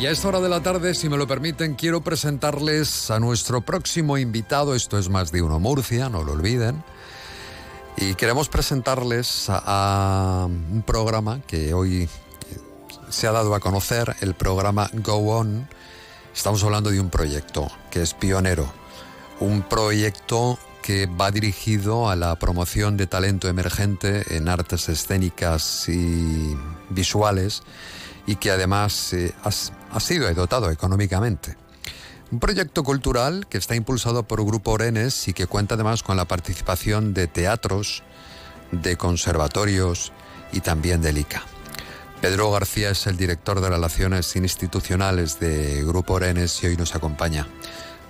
Y a esta hora de la tarde, si me lo permiten, quiero presentarles a nuestro próximo invitado. Esto es Más de Uno Murcia, no lo olviden. Y queremos presentarles a, a un programa que hoy se ha dado a conocer, el programa Go On. Estamos hablando de un proyecto que es pionero, un proyecto que va dirigido a la promoción de talento emergente en artes escénicas y visuales y que además eh, ha sido dotado económicamente. Un proyecto cultural que está impulsado por Grupo Orenes y que cuenta además con la participación de teatros, de conservatorios y también del ICA. Pedro García es el director de Relaciones Institucionales de Grupo Orenes y hoy nos acompaña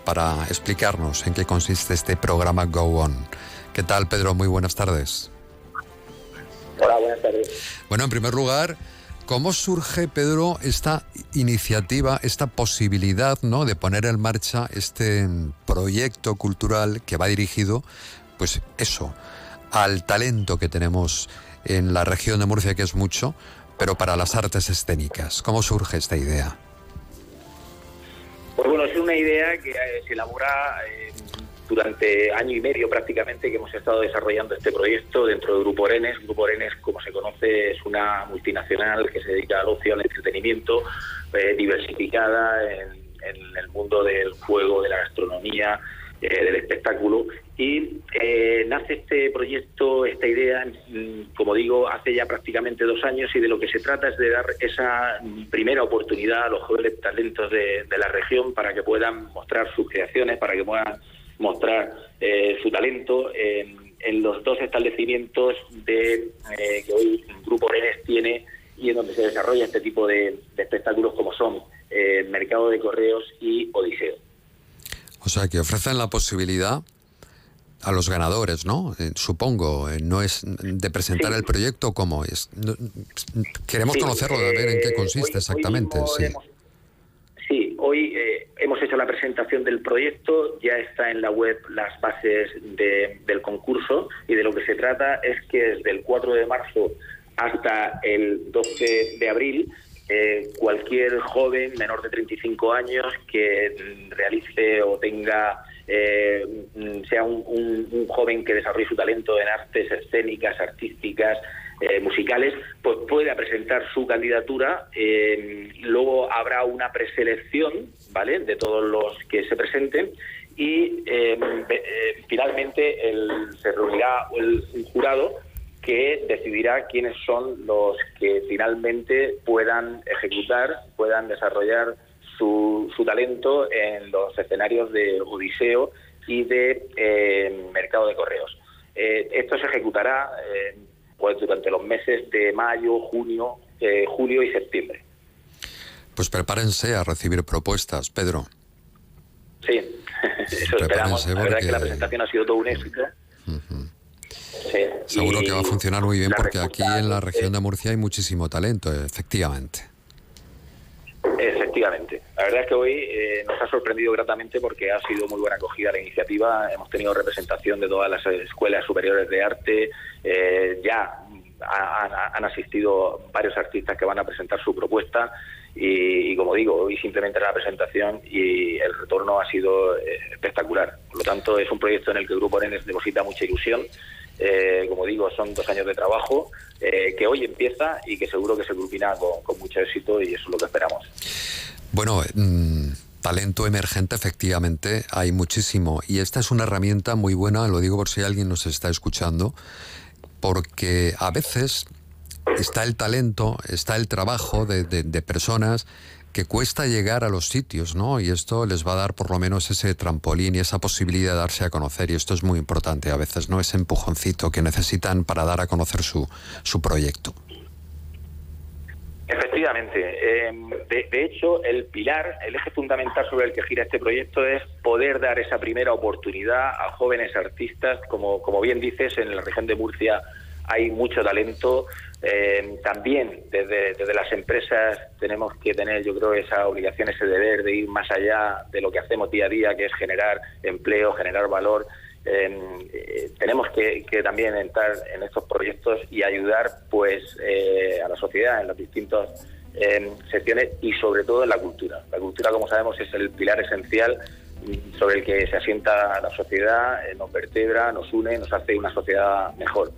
para explicarnos en qué consiste este programa Go On. ¿Qué tal, Pedro? Muy buenas tardes. Hola, buenas tardes. Bueno, en primer lugar, ¿Cómo surge, Pedro, esta iniciativa, esta posibilidad ¿no? de poner en marcha este proyecto cultural que va dirigido, pues eso, al talento que tenemos en la región de Murcia, que es mucho, pero para las artes escénicas? ¿Cómo surge esta idea? Pues bueno, es una idea que eh, se elabora eh, durante año y medio prácticamente que hemos estado desarrollando este proyecto dentro del Grupo Orenes. Grupo Orenes, como se conoce, es una multinacional que se dedica al ocio, al entretenimiento, eh, diversificada en, en, el mundo del juego, de la gastronomía, eh, del espectáculo. Y eh, nace este proyecto, esta idea, mm, como digo, hace ya prácticamente dos años y de lo que se trata es de dar esa primera oportunidad a los jóvenes talentos de, de la región para que puedan mostrar sus creaciones, para que puedan mostrar eh, su talento en, en, los dos establecimientos de eh, que hoy el Grupo Renes tiene y en donde se desarrolla este tipo de, de espectáculos como son eh, Mercado de Correos y Odiseo. O sea, que ofrecen la posibilidad a los ganadores, ¿no? Eh, supongo, eh, no es de presentar sí. el proyecto como es. No, queremos sí, conocerlo, de ver en qué consiste hoy, exactamente. Hoy sí. Hemos, sí, hoy eh, hemos hecho la presentación del proyecto, ya está en la web las bases de, del concurso y de lo que se trata es que desde el 4 de marzo hasta el 12 de abril eh, cualquier joven menor de 35 años que realice o tenga, eh, sea un, un, un, joven que desarrolle su talento en artes escénicas, artísticas, eh, musicales, pues pueda presentar su candidatura. Eh, luego habrá una preselección, ¿vale?, de todos los que se presenten y eh, finalmente el, se reunirá el, un jurado que decidirá quiénes son los que finalmente puedan ejecutar, puedan desarrollar su, su talento en los escenarios de Odiseo y de eh, Mercado de Correos. Eh, esto se ejecutará eh, pues durante los meses de mayo, junio, eh, julio y septiembre. Pues prepárense a recibir propuestas, Pedro. Sí, eso esperamos. La verdad porque... que la presentación ha sido todo un éxito. Uh -huh. Sí. Seguro que va a funcionar muy bien porque aquí en la región de Murcia hay muchísimo talento, efectivamente. Efectivamente. La verdad es que hoy eh, nos ha sorprendido gratamente porque ha sido muy buena acogida la iniciativa. Hemos tenido representación de todas las escuelas superiores de arte. Eh, ya han asistido varios artistas que van a presentar su propuesta y, como digo, hoy simplemente la presentación y el retorno ha sido eh, espectacular. Por lo tanto, es un proyecto en el que el Grupo Arenes deposita mucha ilusión. Eh, como digo, son dos años de trabajo eh, que hoy empieza y que seguro que se culmina con, mucho éxito y eso es lo que esperamos. Bueno, mm, talento emergente efectivamente hay muchísimo y esta es una herramienta muy buena, lo digo por si alguien nos está escuchando, porque a veces está el talento, está el trabajo de, personas que cuesta llegar a los sitios, ¿no? Y esto les va a dar por lo menos ese trampolín y esa posibilidad de darse a conocer. Y esto es muy importante a veces, ¿no? Ese empujoncito que necesitan para dar a conocer su, su proyecto. Efectivamente. Em, de, de, hecho, el pilar, el eje fundamental sobre el que gira este proyecto es poder dar esa primera oportunidad a jóvenes artistas. Como, como bien dices, en la región de Murcia hay mucho talento. Eh, también desde, desde, las empresas tenemos que tener, yo creo, esa obligación, ese deber de ir más allá de lo que hacemos día a día, que es generar empleo, generar valor. Eh, tenemos que, también entrar en estos proyectos y ayudar pues eh, a la sociedad en las distintas secciones y sobre todo en la cultura. La cultura, como sabemos, es el pilar esencial sobre el que se asienta la sociedad, nos vertebra, nos une, nos hace una sociedad mejor.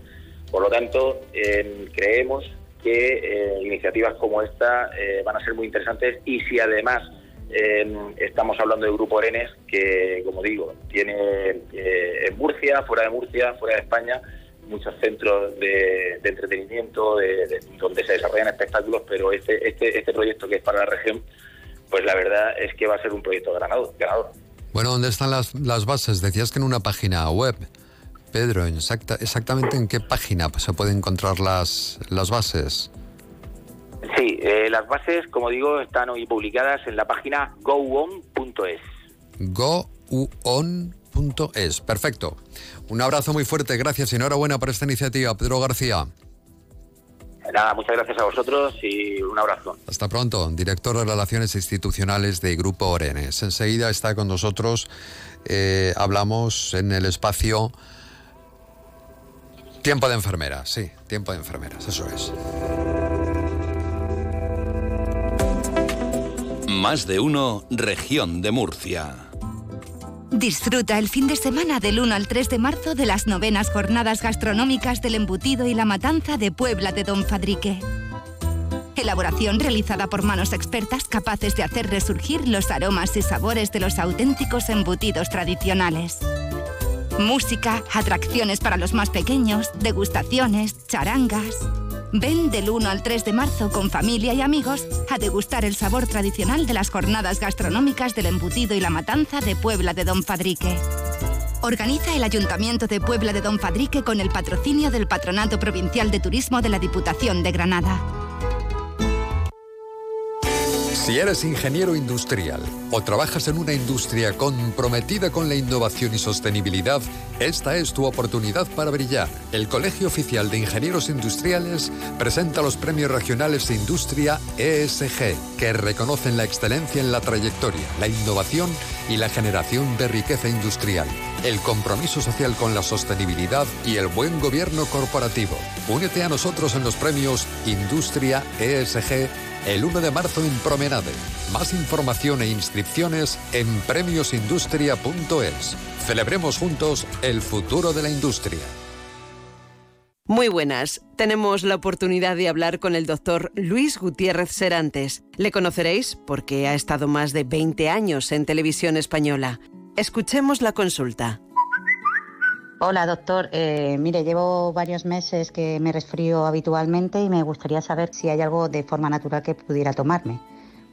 Por lo tanto, eh, creemos que eh, iniciativas como esta eh, van a ser muy interesantes y si además estamos hablando de Grupo Orenes, que como digo, tiene en Murcia, fuera de Murcia, fuera de España, muchos centros de, entretenimiento donde se desarrollan espectáculos, pero este, este, este proyecto que es para la región, pues la verdad es que va a ser un proyecto ganador. ganador. Bueno, ¿dónde están las, las bases? Decías que en una página web. Pedro, exacta, exactamente en qué página se pueden encontrar las, las bases. Sí, eh, las bases, como digo, están hoy publicadas en la página goon.es. Goon.es, perfecto. Un abrazo muy fuerte, gracias y enhorabuena por esta iniciativa, Pedro García. Nada, muchas gracias a vosotros y un abrazo. Hasta pronto, director de Relaciones Institucionales de Grupo Orenes. Enseguida está con nosotros, eh, hablamos en el espacio Tiempo de enfermeras, sí, tiempo de enfermeras, eso es. Más de uno, región de Murcia. Disfruta el fin de semana del 1 al 3 de marzo de las novenas jornadas gastronómicas del embutido y la matanza de Puebla de Don Fadrique. Elaboración realizada por manos expertas capaces de hacer resurgir los aromas y sabores de los auténticos embutidos tradicionales. Música, atracciones para los más pequeños, degustaciones, charangas. Ven del 1 al 3 de marzo con familia y amigos a degustar el sabor tradicional de las jornadas gastronómicas del embutido y la matanza de Puebla de Don Fadrique. Organiza el Ayuntamiento de Puebla de Don Fadrique con el patrocinio del Patronato Provincial de Turismo de la Diputación de Granada. Si eres ingeniero industrial o trabajas en una industria comprometida con la innovación y sostenibilidad, esta es tu oportunidad para brillar. El Colegio Oficial de Ingenieros Industriales presenta los premios regionales Industria ESG, que reconocen la excelencia en la trayectoria, la innovación y la generación de riqueza industrial, el compromiso social con la sostenibilidad y el buen gobierno corporativo. Únete a nosotros en los premios Industria ESG el 1 de marzo en Promenade. Más información e inscripciones en premiosindustria.es. Celebremos juntos el futuro de la industria. Muy buenas. Tenemos la oportunidad de hablar con el doctor Luis Gutiérrez Serantes. Le conoceréis porque ha estado más de 20 años en televisión española. Escuchemos la consulta. Hola, doctor. Eh, mire, llevo varios meses que me resfrío habitualmente y me gustaría saber si hay algo de forma natural que pudiera tomarme.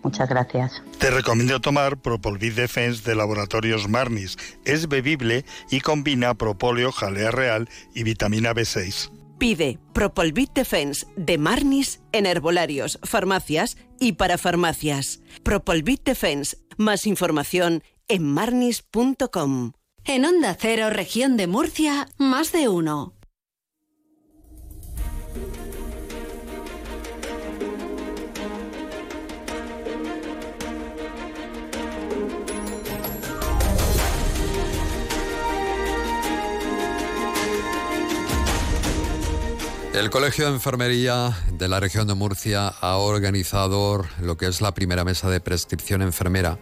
Muchas gracias. Te recomiendo tomar Propolvid Defense de Laboratorios Marnis. Es bebible y combina propóleo, jalea real y vitamina B6. Pide Propolvid Defense de Marnis en herbolarios, farmacias y para farmacias. Propolvid Defense. Más información en marnis.com. En Onda Cero, región de Murcia, más de uno. El Colegio de Enfermería de la región de Murcia ha organizado lo que es la primera mesa de prescripción enfermera.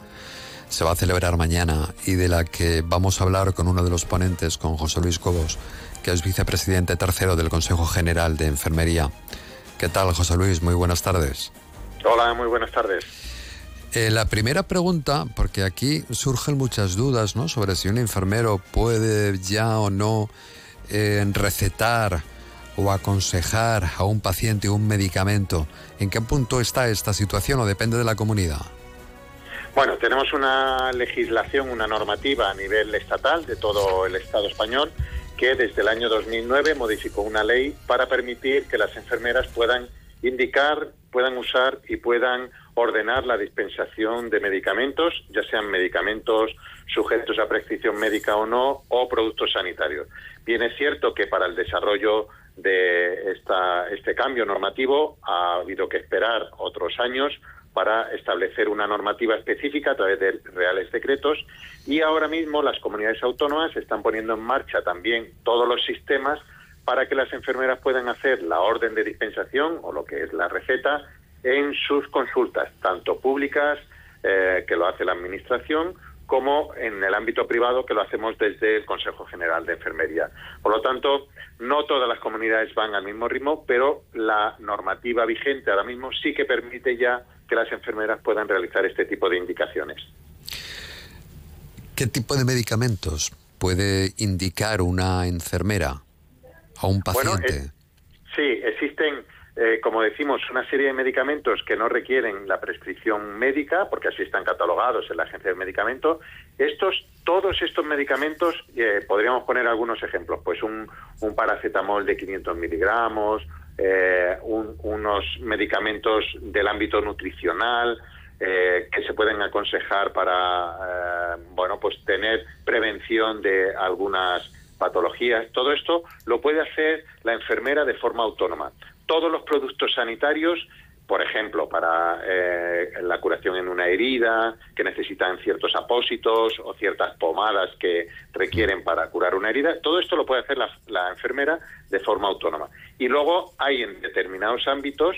Se va a celebrar mañana y de la que vamos a hablar con uno de los ponentes, con José Luis Cobos, que es vicepresidente tercero del Consejo General de Enfermería. ¿Qué tal, José Luis? Muy buenas tardes. Hola, muy buenas tardes. Eh, la primera pregunta, porque aquí surgen muchas dudas ¿no? sobre si un enfermero puede ya o no eh, recetar o aconsejar a un paciente un medicamento. ¿En qué punto está esta situación o depende de la comunidad? Bueno, tenemos una legislación, una normativa a nivel estatal de todo el Estado español que desde el año 2009 modificó una ley para permitir que las enfermeras puedan indicar, puedan usar y puedan ordenar la dispensación de medicamentos, ya sean medicamentos sujetos a prescripción médica o no, o productos sanitarios. Bien es cierto que para el desarrollo de esta, este cambio normativo ha habido que esperar otros años para establecer una normativa específica a través de reales decretos y ahora mismo las comunidades autónomas están poniendo en marcha también todos los sistemas para que las enfermeras puedan hacer la orden de dispensación o lo que es la receta en sus consultas, tanto públicas, eh, que lo hace la Administración, como en el ámbito privado que lo hacemos desde el Consejo General de Enfermería. Por lo tanto, no todas las comunidades van al mismo ritmo, pero la normativa vigente ahora mismo sí que permite ya que las enfermeras puedan realizar este tipo de indicaciones. ¿Qué tipo de medicamentos puede indicar una enfermera a un paciente? Eh, sí, existen eh, como decimos, una serie de medicamentos que no requieren la prescripción médica, porque así están catalogados en la Agencia de Medicamentos. Estos, todos estos medicamentos, eh, podríamos poner algunos ejemplos, pues un, paracetamol de 500 miligramos, eh, unos medicamentos del ámbito nutricional, que se pueden aconsejar para bueno pues tener prevención de algunas patologías. Todo esto lo puede hacer la enfermera de forma autónoma. Todos los productos sanitarios, por ejemplo, para eh, la curación en una herida, que necesitan ciertos apósitos o ciertas pomadas que requieren para curar una herida, todo esto lo puede hacer la, enfermera de forma autónoma. Y luego hay en determinados ámbitos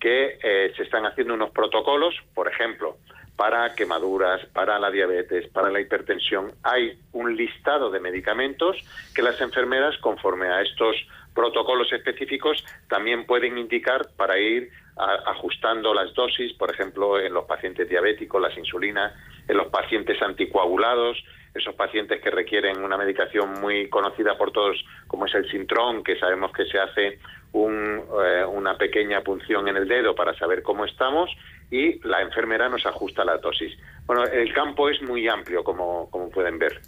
que eh, se están haciendo unos protocolos, por ejemplo, para quemaduras, para la diabetes, para la hipertensión. Hay un listado de medicamentos que las enfermeras, conforme a estos protocolos específicos también pueden indicar para ir ajustando las dosis, por ejemplo, en los pacientes diabéticos, las insulinas, en los pacientes anticoagulados, esos pacientes que requieren una medicación muy conocida por todos, como es el Sintrón, que sabemos que se hace eh, una pequeña punción en el dedo para saber cómo estamos y la enfermera nos ajusta la dosis. Bueno, el campo es muy amplio, como, como pueden ver.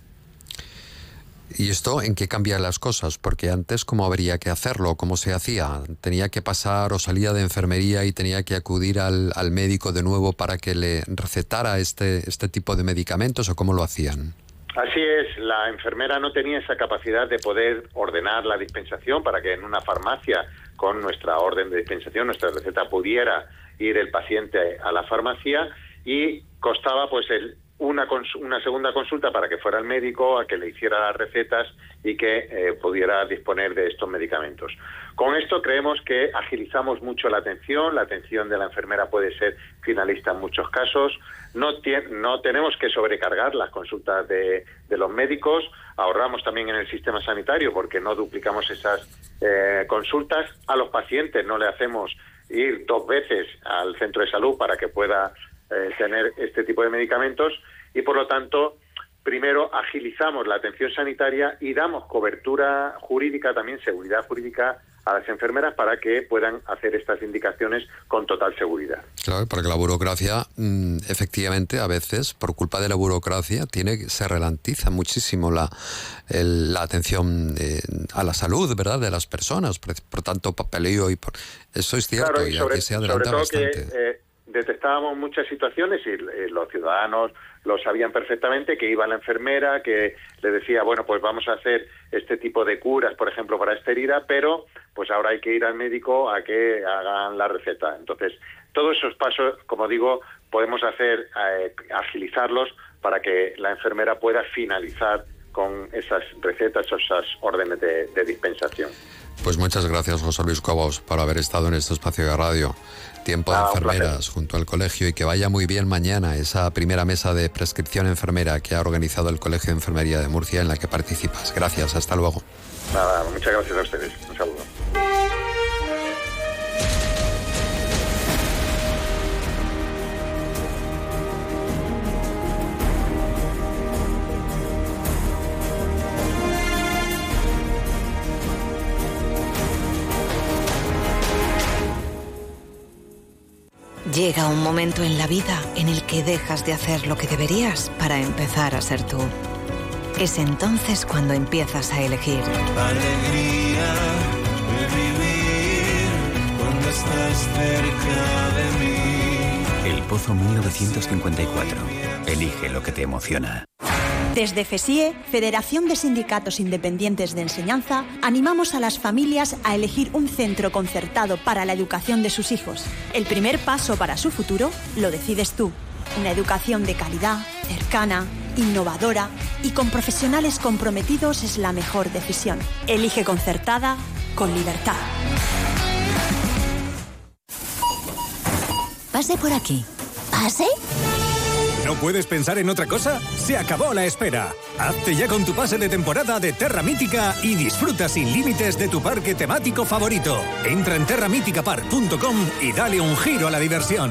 ¿Y esto en qué cambia las cosas? Porque antes, ¿cómo habría que hacerlo? ¿Cómo se hacía? ¿Tenía que pasar o salía de enfermería y tenía que acudir al, médico de nuevo para que le recetara este, este tipo de medicamentos o cómo lo hacían? Así es, la enfermera no tenía esa capacidad de poder ordenar la dispensación para que en una farmacia con nuestra orden de dispensación, nuestra receta pudiera ir el paciente a la farmacia y costaba pues el una, una segunda consulta para que fuera el médico a que le hiciera las recetas y que eh, pudiera disponer de estos medicamentos. Con esto creemos que agilizamos mucho la atención, la atención de la enfermera puede ser finalista en muchos casos, no, no tenemos que sobrecargar las consultas de, de, los médicos, ahorramos también en el sistema sanitario porque no duplicamos esas eh, consultas, a los pacientes no le hacemos ir dos veces al centro de salud para que pueda eh, tener este tipo de medicamentos y por lo tanto primero agilizamos la atención sanitaria y damos cobertura jurídica, también seguridad jurídica a las enfermeras para que puedan hacer estas indicaciones con total seguridad. Claro, porque la burocracia, mm, efectivamente, a veces, por culpa de la burocracia, tiene se ralentiza muchísimo la, la atención eh, a la salud, ¿verdad?, de las personas. Por, tanto, papeleo y por... Eso es cierto y, aquí se adelanta bastante. Eh, detectábamos muchas situaciones y eh, los ciudadanos lo sabían perfectamente, que iba la enfermera, que le decía, bueno, pues vamos a hacer este tipo de curas, por ejemplo, para esta herida, pero pues ahora hay que ir al médico a que hagan la receta. Entonces, todos esos pasos, como digo, podemos hacer, eh, agilizarlos para que la enfermera pueda finalizar con esas recetas, esas órdenes de, de dispensación. Pues muchas gracias, José Luis Cobos, por haber estado en este espacio de radio. Tiempo de Ah, enfermeras junto al colegio y que vaya muy bien mañana esa primera mesa de prescripción enfermera que ha organizado el Colegio de Enfermería de Murcia en la que participas. Gracias, hasta luego. Nada, muchas gracias a ustedes. Llega un momento en la vida en el que dejas de hacer lo que deberías para empezar a ser tú. Es entonces cuando empiezas a elegir. Alegría de vivir cuando estás cerca de mí. El Pozo 1954. Elige lo que te emociona. Desde FESIE, Federación de Sindicatos Independientes de Enseñanza, animamos a las familias a elegir un centro concertado para la educación de sus hijos. El primer paso para su futuro lo decides tú. Una educación de calidad, cercana, innovadora y con profesionales comprometidos es la mejor decisión. Elige concertada con libertad. Pase por aquí. ¿Pase? ¿No puedes pensar en otra cosa? Se acabó la espera. Hazte ya con tu pase de temporada de Terra Mítica y disfruta sin límites de tu parque temático favorito. Entra en terramíticapark.com y dale un giro a la diversión.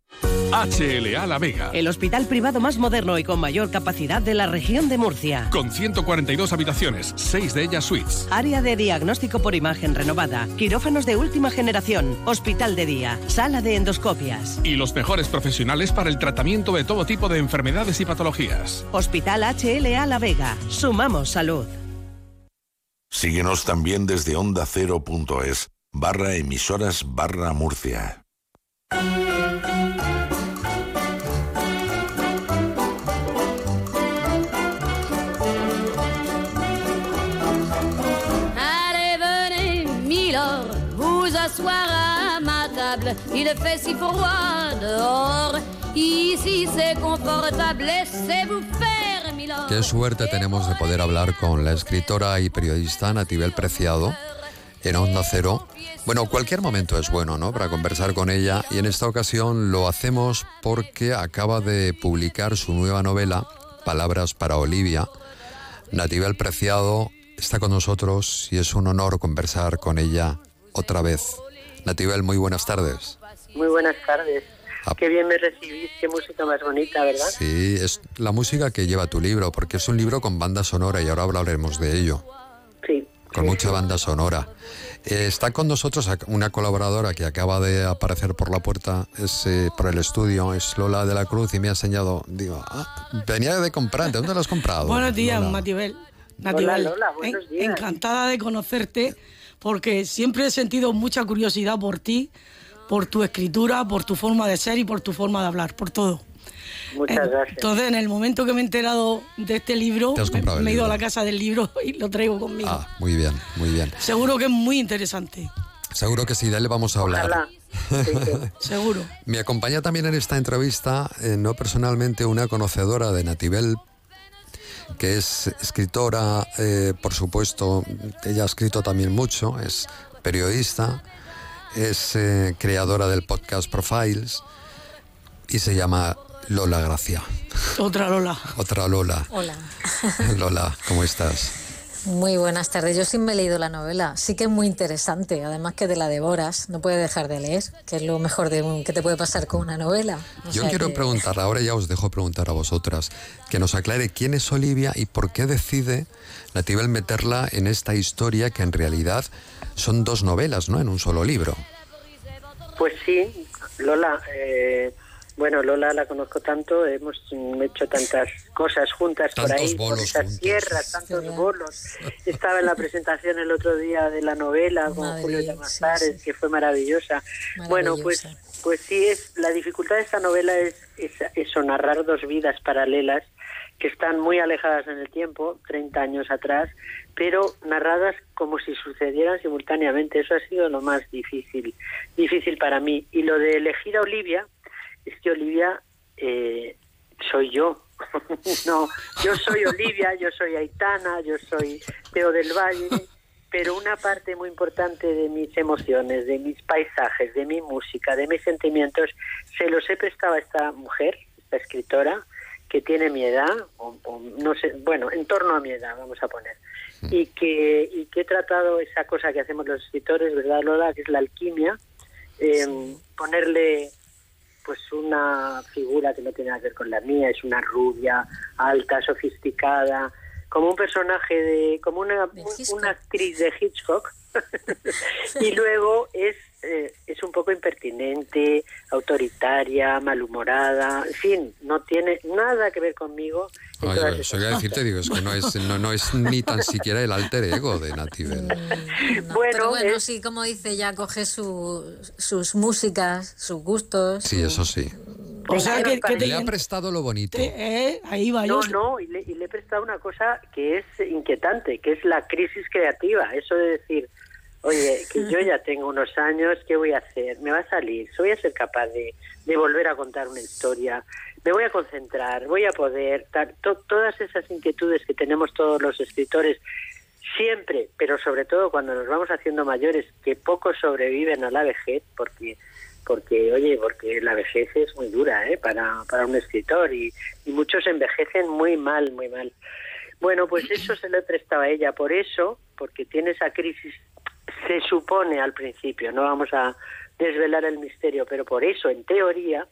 HLA La Vega. El hospital privado más moderno y con mayor capacidad de la región de Murcia. Con 142 habitaciones, 6 de ellas suites. Área de diagnóstico por imagen renovada, quirófanos de última generación, hospital de día, sala de endoscopias. Y los mejores profesionales para el tratamiento de todo tipo de enfermedades y patologías. Hospital HLA La Vega. Sumamos salud. Síguenos también desde onda ondacero.es barra emisoras barra Murcia. Qué suerte tenemos de poder hablar con la escritora y periodista Natibel Preciado en Onda Cero. Bueno, cualquier momento es bueno, ¿no? Para conversar con ella. Y en esta ocasión lo hacemos porque acaba de publicar su nueva novela, Palabras para Olivia. Natibel Preciado está con nosotros y es un honor conversar con ella otra vez. Natibel, muy buenas tardes. Muy buenas tardes. Ah. Qué bien me recibís, qué música más bonita, ¿verdad? Sí, es la música que lleva tu libro, porque es un libro con banda sonora y ahora hablaremos de ello. Sí. Con mucha banda sonora. Eh, está con nosotros una colaboradora que acaba de aparecer por la puerta, es eh, por el estudio, es Lola de la Cruz y me ha enseñado, digo, ah, venía de comprar, ¿de dónde lo has comprado? Buenos días, Lola? Matibel. Natibel, Lola, buenos en- días. encantada de conocerte porque siempre he sentido mucha curiosidad por ti, por tu escritura, por tu forma de ser y por tu forma de hablar, por todo. Muchas gracias. Entonces, en el momento que me he enterado de este libro, me, he ido a la casa del libro y lo traigo conmigo. Ah, muy bien, muy bien. Seguro que es muy interesante. Seguro que sí, de él le vamos a hablar. Ojalá. Seguro. Me acompaña también en esta entrevista, eh, no personalmente, una conocedora de Natibel, que es escritora, eh, por supuesto, ella ha escrito también mucho, es periodista, es eh, creadora del podcast Profiles y se llama Lola Gracia. Otra Lola. Otra Lola. Hola. Lola, ¿cómo estás? Muy buenas tardes. Yo sí me he leído la novela. Sí que es muy interesante. Además que te la devoras, no puedes dejar de leer, que es lo mejor de un- que te puede pasar con una novela. O Yo quiero que- preguntar, ahora ya os dejo preguntar a vosotras, que nos aclare quién es Olivia y por qué decide Natibel meterla en esta historia que en realidad son dos novelas, ¿no? En un solo libro. Pues sí, Lola, eh, bueno, Lola la conozco tanto, hemos hecho tantas cosas juntas por ahí, por esas juntos. tierras, tantos bolos. Estaba en la presentación el otro día de la novela con Julio Llamazares, sí, que fue maravillosa. Bueno, pues Pues sí, es la dificultad de esta novela es, es eso, narrar dos vidas paralelas que están muy alejadas en el tiempo, 30 años atrás, pero narradas como si sucedieran simultáneamente. Eso ha sido lo más difícil, difícil para mí. Y lo de elegir a Olivia, es que Olivia eh, soy yo. no, yo soy Olivia, yo soy Aitana, yo soy Teo del Valle, pero una parte muy importante de mis emociones, de mis paisajes, de mi música, de mis sentimientos, se los he prestado a esta mujer, esta escritora, que tiene mi edad, o, no sé, bueno, en torno a mi edad, vamos a poner, y que, y que he tratado esa cosa que hacemos los escritores, ¿verdad, Lola? Que es la alquimia, eh, ponerle pues una figura que no tiene nada que ver con la mía, es una rubia, alta, sofisticada, como un personaje de, como una, una actriz de Hitchcock, y luego es, eh, es un poco impertinente, autoritaria, malhumorada, en fin, no tiene nada que ver conmigo. Voy a decirte, digo, es que no es, no, no es ni tan siquiera el alter ego de Nativel. bueno, pero bueno, sí, como dice, ya coge su, sus músicas, sus gustos. Sí, eso sí. O sea, que, que le ha prestado lo bonito. Eh, ahí va No, no, y le, y le he prestado una cosa que es inquietante, que es la crisis creativa. Eso de decir, oye, que yo ya tengo unos años, ¿qué voy a hacer? ¿Me va a salir? ¿Voy a ser capaz de, de volver a contar una historia? ¿Me voy a concentrar? ¿Voy a poder? todas esas inquietudes que tenemos todos los escritores siempre, pero sobre todo cuando nos vamos haciendo mayores, que pocos sobreviven a la vejez, porque porque oye porque la vejez es muy dura ¿eh? para, para un escritor y, y muchos envejecen muy mal muy mal bueno pues eso se lo prestaba a ella por eso porque tiene esa crisis se supone al principio no vamos a desvelar el misterio pero por eso en teoría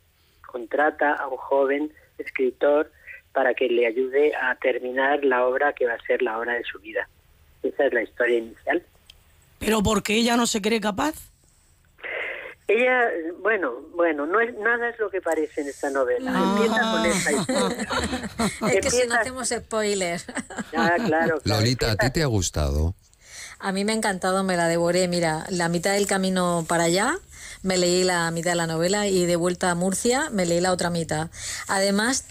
contrata a un joven escritor para que le ayude a terminar la obra que va a ser la obra de su vida esa es la historia inicial pero porque ella no se cree capaz ella, bueno, bueno, no es nada es lo que parece en esta novela. Empieza con esa historia. es que si no hacemos spoiler. Ah, claro, Lolita, ¿a ti te ha gustado? A mí me ha encantado, me la devoré. Mira, la mitad del camino para allá, me leí la mitad de la novela y de vuelta a Murcia me leí la otra mitad. Además,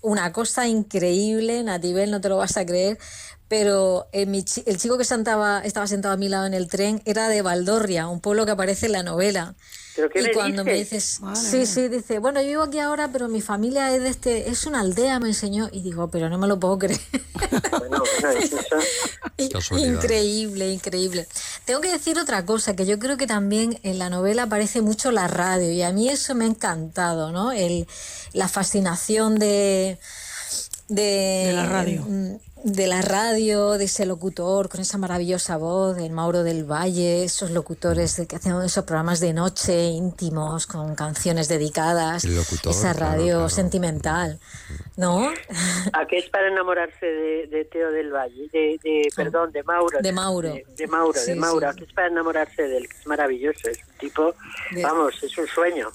una cosa increíble, Natibel, no te lo vas a creer, pero eh, el chico que estaba sentado a mi lado en el tren era de Valdorria, un pueblo que aparece en la novela. Y cuando me dices, sí, sí, dice, bueno, yo vivo aquí ahora, pero mi familia es de este, es una aldea, me enseñó, y digo, pero no me lo puedo creer. increíble, increíble. Tengo que decir otra cosa, que yo creo que también en la novela aparece mucho la radio, y a mí eso me ha encantado, ¿no? El, la fascinación de, de la radio mm, de la radio, de ese locutor con esa maravillosa voz, del Mauro del Valle, esos locutores que hacían esos programas de noche íntimos con canciones dedicadas, esa radio sentimental, ¿no? ¿A qué es para enamorarse de, Teo del Valle? De, perdón, de Mauro. De Mauro. De, Mauro, de Mauro. ¿A qué es para enamorarse de él? Que es maravilloso, es un tipo, vamos, es un sueño.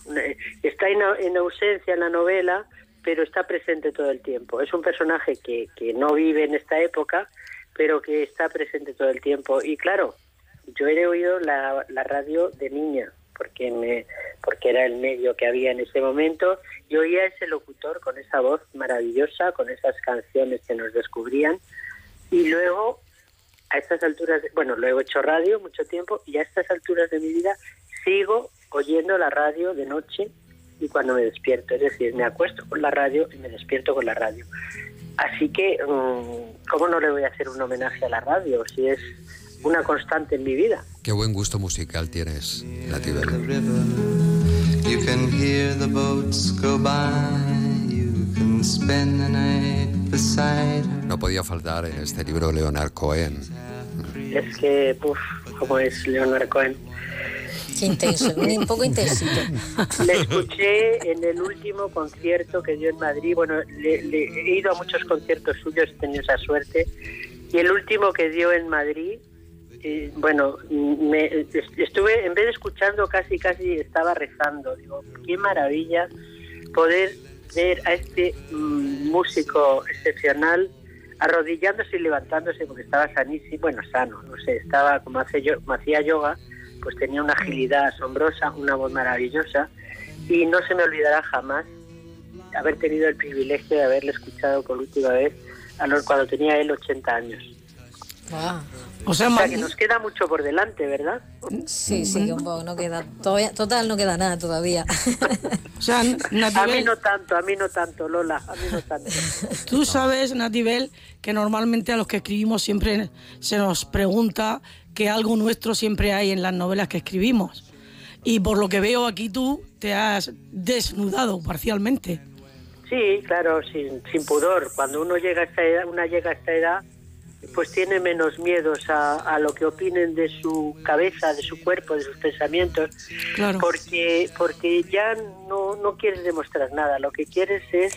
Está en ausencia en la novela pero está presente todo el tiempo. Es un personaje que, que no vive en esta época, pero que está presente todo el tiempo. Y claro, yo he oído la, la radio de niña, porque me porque era el medio que había en ese momento y oía ese locutor con esa voz maravillosa con esas canciones que nos descubrían y luego a estas alturas bueno luego he hecho radio mucho tiempo y a estas alturas de mi vida sigo oyendo la radio de noche y cuando me despierto. Es decir, me acuesto con la radio y me despierto con la radio. Así que, mm, ¿cómo no le voy a hacer un homenaje a la radio si es una constante en mi vida? Qué buen gusto musical tienes, Natibel. No podía faltar en este libro Leonard Cohen. Es que, uff, ¿cómo es Leonard Cohen? Intenso, un poco intensito. Le escuché en el último concierto que dio en Madrid. Bueno, le, he ido a muchos conciertos suyos, he tenido esa suerte. Y el último que dio en Madrid, eh, bueno, me, estuve, en vez de escuchando, casi, casi estaba rezando. Digo, qué maravilla poder ver a este mm, músico excepcional arrodillándose y levantándose porque estaba sanísimo, bueno, sano, no sé, estaba como, hace yo, como hacía yoga pues tenía una agilidad asombrosa, una voz maravillosa y no se me olvidará jamás haber tenido el privilegio de haberle escuchado por última vez a los, cuando tenía él 80 años. O sea, que nos queda mucho por delante, ¿verdad? Sí, sí, un poco, no queda, todavía, total no queda nada todavía. O sea, A mí Natibel, no tanto, a mí no tanto, Lola, a mí no tanto. tú sabes, Natibel, que normalmente a los que escribimos siempre se nos pregunta que algo nuestro siempre hay en las novelas que escribimos. Y por lo que veo aquí tú te has desnudado parcialmente. Sí, claro, sin, sin pudor. Cuando uno llega a esta edad, una llega a esta edad, pues tiene menos miedos a, a lo que opinen de su cabeza, de su cuerpo, de sus pensamientos, Claro. porque porque ya no, no quieres demostrar nada. Lo que quieres es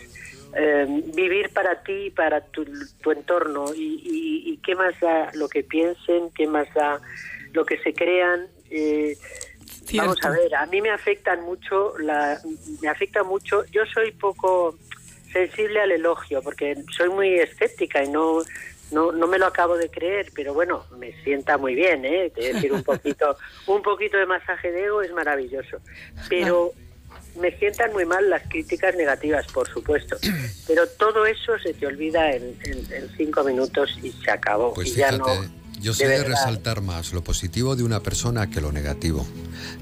eh, vivir para ti, para tu, tu entorno y, y- y qué más da lo que piensen, qué más da lo que se crean. eh, Vamos a ver, a mí me afectan mucho, la, me afecta mucho. Yo soy poco sensible al elogio porque soy muy escéptica y no, no, no me lo acabo de creer, pero bueno, me sienta muy bien, ¿eh? A decir un poquito, un poquito de masaje de ego es maravilloso, pero me sientan muy mal las críticas negativas, por supuesto, pero todo eso se te olvida en, en- en cinco minutos y se acabó. Pues y ya fíjate, no, yo sé de resaltar más lo positivo de una persona que lo negativo.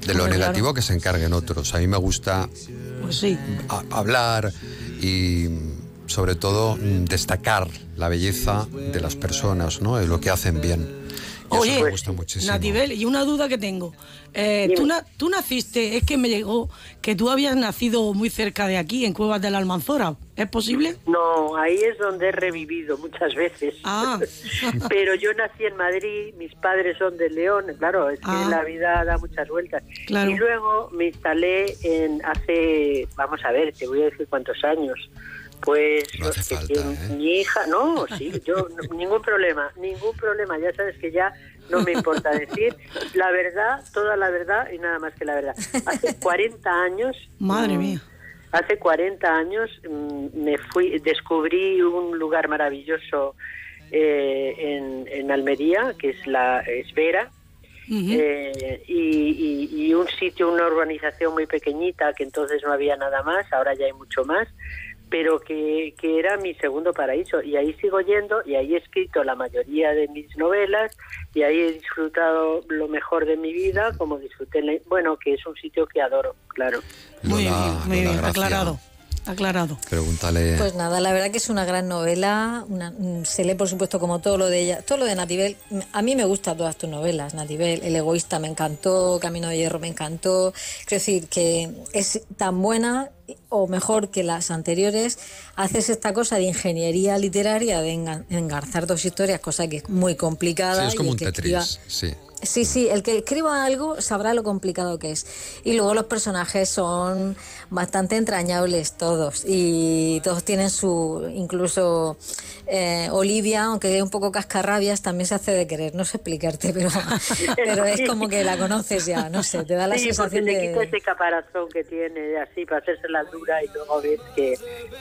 De lo negativo claro. que se encarguen otros. A mí me gusta Pues sí. a- hablar y sobre todo mm, destacar la belleza de las personas, ¿no? De lo que hacen bien. Y eso Oye, me gusta muchísimo. Natibel, y una duda que tengo. Eh, ¿tú, na- tú naciste, es que me llegó que tú habías nacido muy cerca de aquí, en Cuevas de la Almanzora. ¿Es posible? No, ahí es donde he revivido muchas veces. Ah. Pero yo nací en Madrid, mis padres son de León, claro, es que Ah. la vida da muchas vueltas. Claro. Y luego me instalé en hace, vamos a ver, te voy a decir cuántos años. Pues No hace que falta, tiene- ¿eh? mi hija, no, sí, yo ningún problema, ningún problema, ya sabes que ya no me importa decir la verdad, toda la verdad y nada más que la verdad. Hace 40 años Madre mm, mía. Hace 40 años mm, me fui, descubrí un lugar maravilloso eh, en, en Almería, que es la Esvera, eh, y, y- y un sitio, una urbanización muy pequeñita, que entonces no había nada más, ahora ya hay mucho más, pero que, que era mi segundo paraíso. Y ahí sigo yendo, y ahí he escrito la mayoría de mis novelas, y ahí he disfrutado lo mejor de mi vida, como disfruté, en la- bueno, que es un sitio que adoro, claro. Muy bien, muy Lola bien, Gracia, aclarado. Aclarado. Pregúntale. Pues nada, la verdad que es una gran novela. una- mm, se lee, por supuesto, como todo lo de ella. Todo lo de Natibel. A mí me gustan todas tus novelas, Natibel. El egoísta me encantó, Camino de Hierro me encantó. Quiero decir que es tan buena o mejor que las anteriores. Haces esta cosa de ingeniería literaria, de enga- engarzar dos historias, cosa que es muy complicada. Sí, es y como el un que Tetris. escriba- Sí. Sí, sí, el que escriba algo sabrá lo complicado que es. Y luego los personajes son bastante entrañables todos. Y todos tienen su. Incluso eh, Olivia, aunque es un poco cascarrabias, también se hace de querer. No sé explicarte, pero, pero es como que la conoces ya. No sé, te da la sí, porque sensación le de. quita ese caparazón que tiene así para hacerse la dura y luego ves que,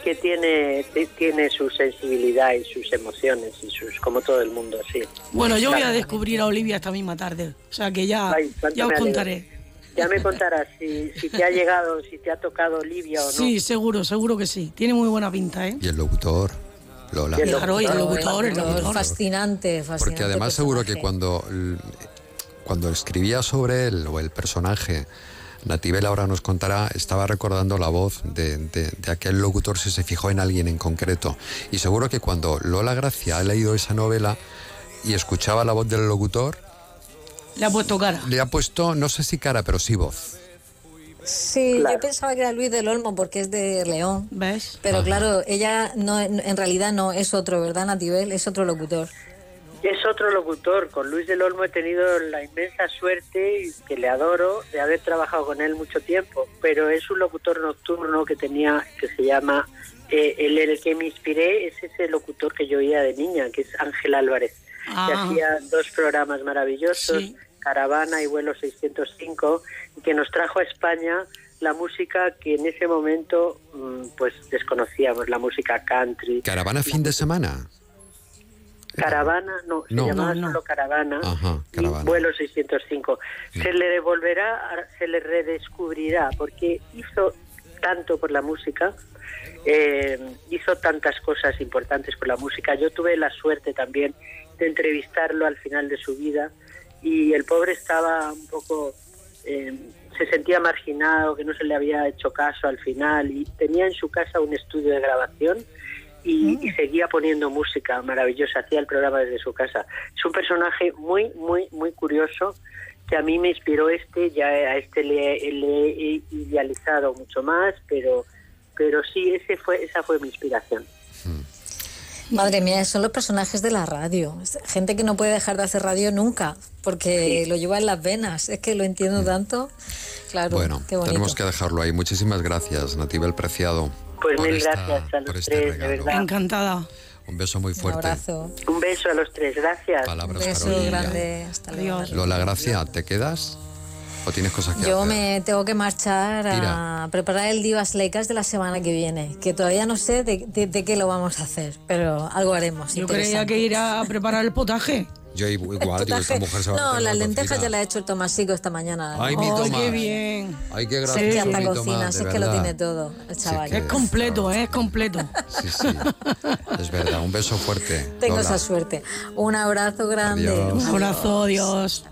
que tiene, tiene su sensibilidad y sus emociones y sus como todo el mundo, sí. Bueno, yo voy a descubrir a Olivia esta misma tarde. O sea que ya, Ay, ya os contaré. Ya me contarás si, si te ha llegado, si te ha tocado Olivia o no. Sí, seguro, seguro que sí. Tiene muy buena pinta, ¿eh? Y el locutor, Lola. Y el locutor, el Locutor, locutor. Fascinante, fascinante. Porque además seguro que cuando, cuando escribía sobre él o el personaje, Natibel ahora nos contará, estaba recordando la voz de, de- de aquel locutor si se fijó en alguien en concreto. Y seguro que cuando Lola Gracia ha leído esa novela y escuchaba la voz del locutor, Le ha puesto cara. le ha puesto, no sé si cara, pero sí voz. Sí, yo pensaba que era Luis del Olmo porque es de León. ¿Ves? Pero claro, ella no, en realidad no es otro, ¿verdad, Natibel? Es otro locutor. Es otro locutor. Con Luis del Olmo he tenido la inmensa suerte, y que le adoro, de haber trabajado con él mucho tiempo. Pero es un locutor nocturno que tenía, que se llama, eh, el, el que me inspiré es ese locutor que yo oía de niña, que es Ángel Álvarez, que Ah. hacía dos programas maravillosos, Caravana y Vuelo 605, y que nos trajo a España la música que en ese momento mm, pues desconocíamos, la música country. Caravana fin de semana. Caravana, no, se No. llamaba No, no. solo Caravana. Ajá, y. Vuelo 605. Se le devolverá, se le redescubrirá, porque hizo tanto por la música, eh, hizo tantas cosas importantes por la música. Yo tuve la suerte también de entrevistarlo al final de su vida y el pobre estaba un poco, eh, se sentía marginado, que no se le había hecho caso al final y tenía en su casa un estudio de grabación y, y seguía poniendo música maravillosa, hacía el programa desde su casa. Es un personaje muy, muy, muy curioso que a mí me inspiró este, ya a este le, le he idealizado mucho más, pero pero sí, ese fue, esa fue mi inspiración. Madre mía, son los personajes de la radio. Gente que no puede dejar de hacer radio nunca, porque lo lleva en las venas. Es que lo entiendo tanto. Claro, Bueno, qué bonito. tenemos que dejarlo ahí. Muchísimas gracias, Natibel Preciado. Pues mil esta- gracias a los este tres, de verdad. Encantada. Un beso muy fuerte. Un beso a los tres, gracias. Palabras Un beso grande. Hasta luego. Lola Gracia, ¿te quedas? ¿O tienes cosas que Yo hacer? me tengo que marchar a Tira. preparar el Divas Leicas de la semana que viene, que todavía no sé de, de- de qué lo vamos a hacer, pero algo haremos. Yo creía que ir a preparar el potaje. Yo igual, digo, esta mujer se va a No, en las la lentejas ya las ha hecho el Tomasico esta mañana. Ay, mi ¡Ay, Tomás. qué bien! Ay, qué Sí, gracioso, que hasta cocina, si es que lo tiene todo, el chaval. que Es completo, ¿eh? es completo. Sí, sí. Es verdad, un beso fuerte. Tengo Lola. esa suerte. Un abrazo grande. Adiós. Un abrazo, Dios.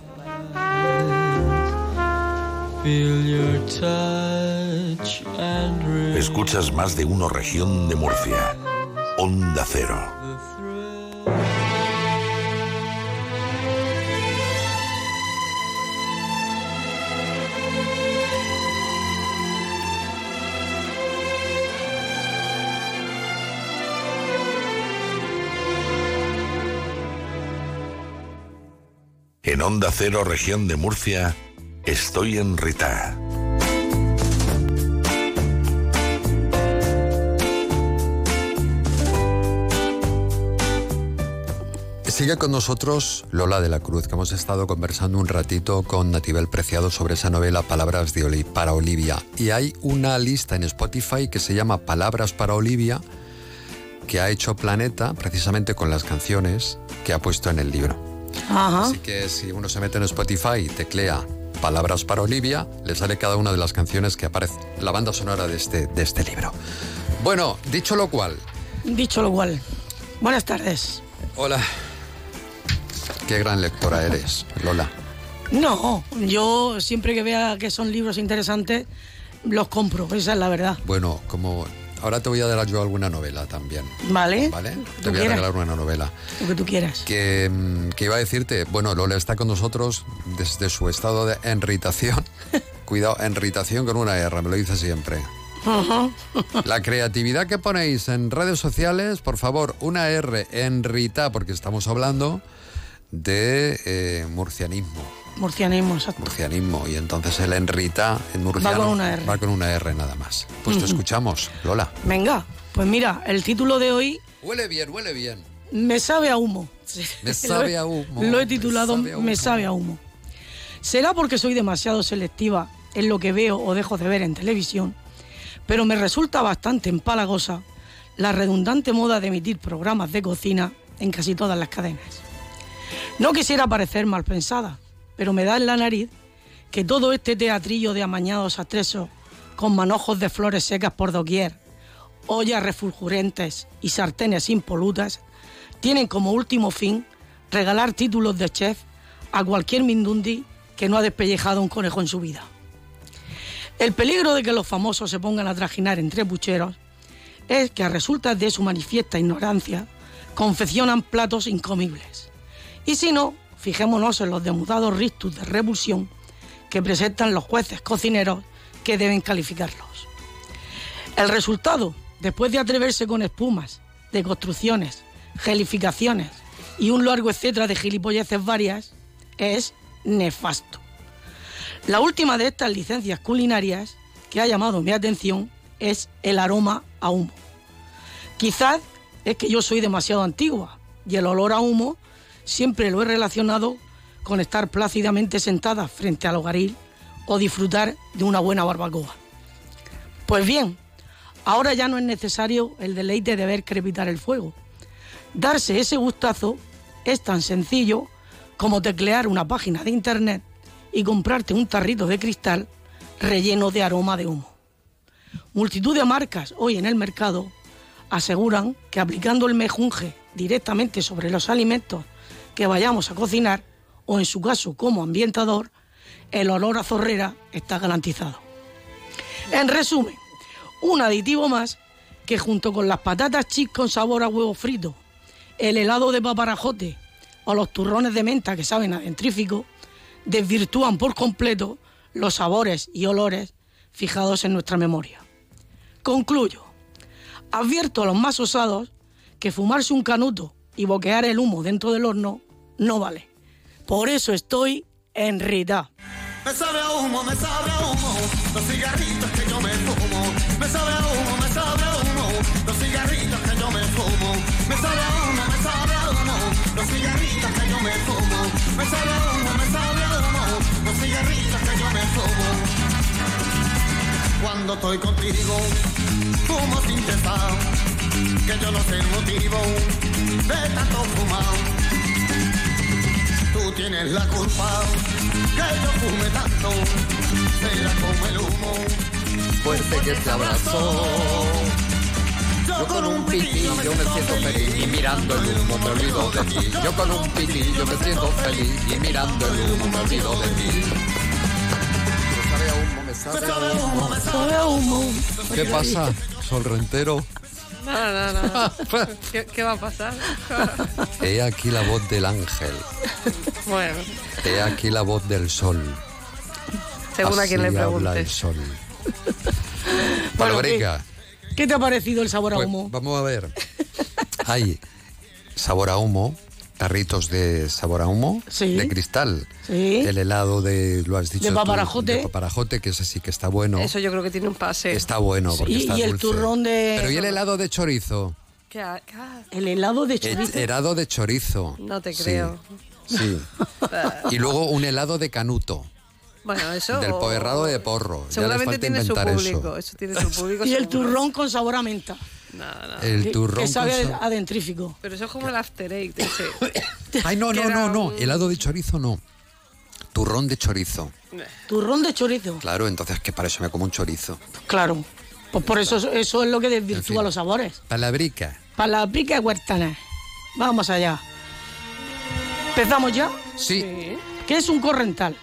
Escuchas más de uno región de Murcia. Onda Cero. En Onda Cero, región de Murcia, estoy en Rita. Sigue con nosotros Lola de la Cruz, que hemos estado conversando un ratito con Natibel Preciado sobre esa novela Palabras de Oli- para Olivia. Y hay una lista en Spotify que se llama Palabras para Olivia, que ha hecho Planeta precisamente con las canciones que ha puesto en el libro. Ajá. Así que si uno se mete en Spotify y teclea Palabras para Olivia, le sale cada una de las canciones que aparece, la banda sonora de este, de este libro. Bueno, dicho lo cual, Dicho lo cual, buenas tardes. hola. Qué gran lectora eres, Lola. No, yo siempre que vea que son libros interesantes, los compro, esa es la verdad. Bueno, como ahora te voy a dar yo alguna novela también. ¿Vale? ¿Vale? Tú Te voy a regalar una novela. Lo que tú quieras. Que, mm, que iba a decirte, bueno, Lola está con nosotros desde su estado de enritación. Cuidado, enritación con una R, me lo dice siempre. La creatividad que ponéis en redes sociales, por favor, una R, enrita, porque estamos hablando de eh, murcianismo. Murcianismo, exacto. Murcianismo. Y entonces el enrita en murciano con una R. va con una R nada más. Pues te escuchamos, Lola. Venga, pues mira, el título de hoy Huele bien, huele bien. me sabe a humo. Me sabe a humo. Lo he titulado Me sabe a Me humo. sabe a humo. ¿Será porque soy demasiado selectiva en lo que veo o dejo de ver en televisión? Pero me resulta bastante empalagosa la redundante moda de emitir programas de cocina en casi todas las cadenas. No quisiera parecer mal pensada, pero me da en la nariz que todo este teatrillo de amañados atresos con manojos de flores secas por doquier, ollas refulgentes y sartenes impolutas tienen como último fin regalar títulos de chef a cualquier mindundi que no ha despellejado un conejo en su vida. El peligro de que los famosos se pongan a trajinar entre pucheros es que a resultas de su manifiesta ignorancia confeccionan platos incomibles. Y si no, fijémonos en los demudados rictus de revulsión que presentan los jueces cocineros que deben calificarlos. El resultado, después de atreverse con espumas, deconstrucciones, gelificaciones y un largo etcétera de gilipolleces varias, es nefasto. La última de estas licencias culinarias que ha llamado mi atención es el aroma a humo. Quizás es que yo soy demasiado antigua y el olor a humo siempre lo he relacionado con estar plácidamente sentada frente al hogaril o disfrutar de una buena barbacoa. Pues bien, ahora ya no es necesario el deleite de ver crepitar el fuego. Darse ese gustazo Es tan sencillo como teclear una página de internet y comprarte un tarrito de cristal relleno de aroma de humo. Multitud de marcas hoy en el mercado aseguran que aplicando el mejunje directamente sobre los alimentos que vayamos a cocinar, o en su caso como ambientador, el olor a zorrera está garantizado. En resumen, un aditivo más que junto con las patatas chips con sabor a huevo frito, el helado de paparajote o los turrones de menta que saben a dentrífico, desvirtúan por completo los sabores y olores fijados en nuestra memoria. Concluyo. Advierto a los más osados que fumarse un canuto y boquear el humo dentro del horno no vale. Por eso estoy en Rita. Me sabe a humo, me sabe a humo, los cigarritos que yo me fumo. Me sabe a humo, me sabe a humo, los cigarritos que yo me fumo. Me sabe a humo, me sabe a humo, los cigarritos que yo me fumo. Me sabe a humo, me sabe a humo, los cigarritos que yo me fumo. Cuando estoy contigo, fumo sin cesar, que yo no sé el motivo de tanto fumar. Tú tienes la culpa que yo fume tanto, será como el humo Fuerte que te abrazó. Yo con un pitillo me siento feliz y mirando el humo me olvido de ti. Yo con un pitillo me siento feliz y mirando el humo me olvido de ti. Me sabe a humo, me sabe a humo. ¿Qué pasa, Sol Rentero? No, no, no. ¿Qué, qué va a pasar? He aquí la voz del ángel. Bueno, He aquí la voz del sol. según a quien le habla el sol. Bueno. ¿Qué te ha parecido el sabor a Pues, humo? vamos a ver. Hay sabor a humo, tarritos de sabor a humo, Sí. de cristal. Sí. El helado de, lo has dicho De tú, paparajote. de paparajote, que ese sí que está bueno. Eso yo creo que tiene un pase. Está bueno porque Y- está y el turrón de- Pero ¿y el helado de chorizo? ¿Qué El helado de El chorizo. helado de chorizo. No te creo. Sí. y luego un helado de canuto. Bueno, eso. Del poerrado de porro. Ya les Seguramente falta tiene su público. eso. Eso. tiene su público. Y el turrón con sabor a menta. No, no. El turrón Que sabe con a dentrífico. Pero eso es como el after eight ese. Ay, no, no, no, no. Helado de chorizo no. Turrón de chorizo. Turrón de chorizo. Claro, entonces que para eso me como un chorizo. Claro. Pues por eso eso es lo que desvirtúa En fin. los sabores. Palabrica. Para la pica huertana. Vamos allá. ¿Empezamos ya? Sí. ¿Qué es un corrental?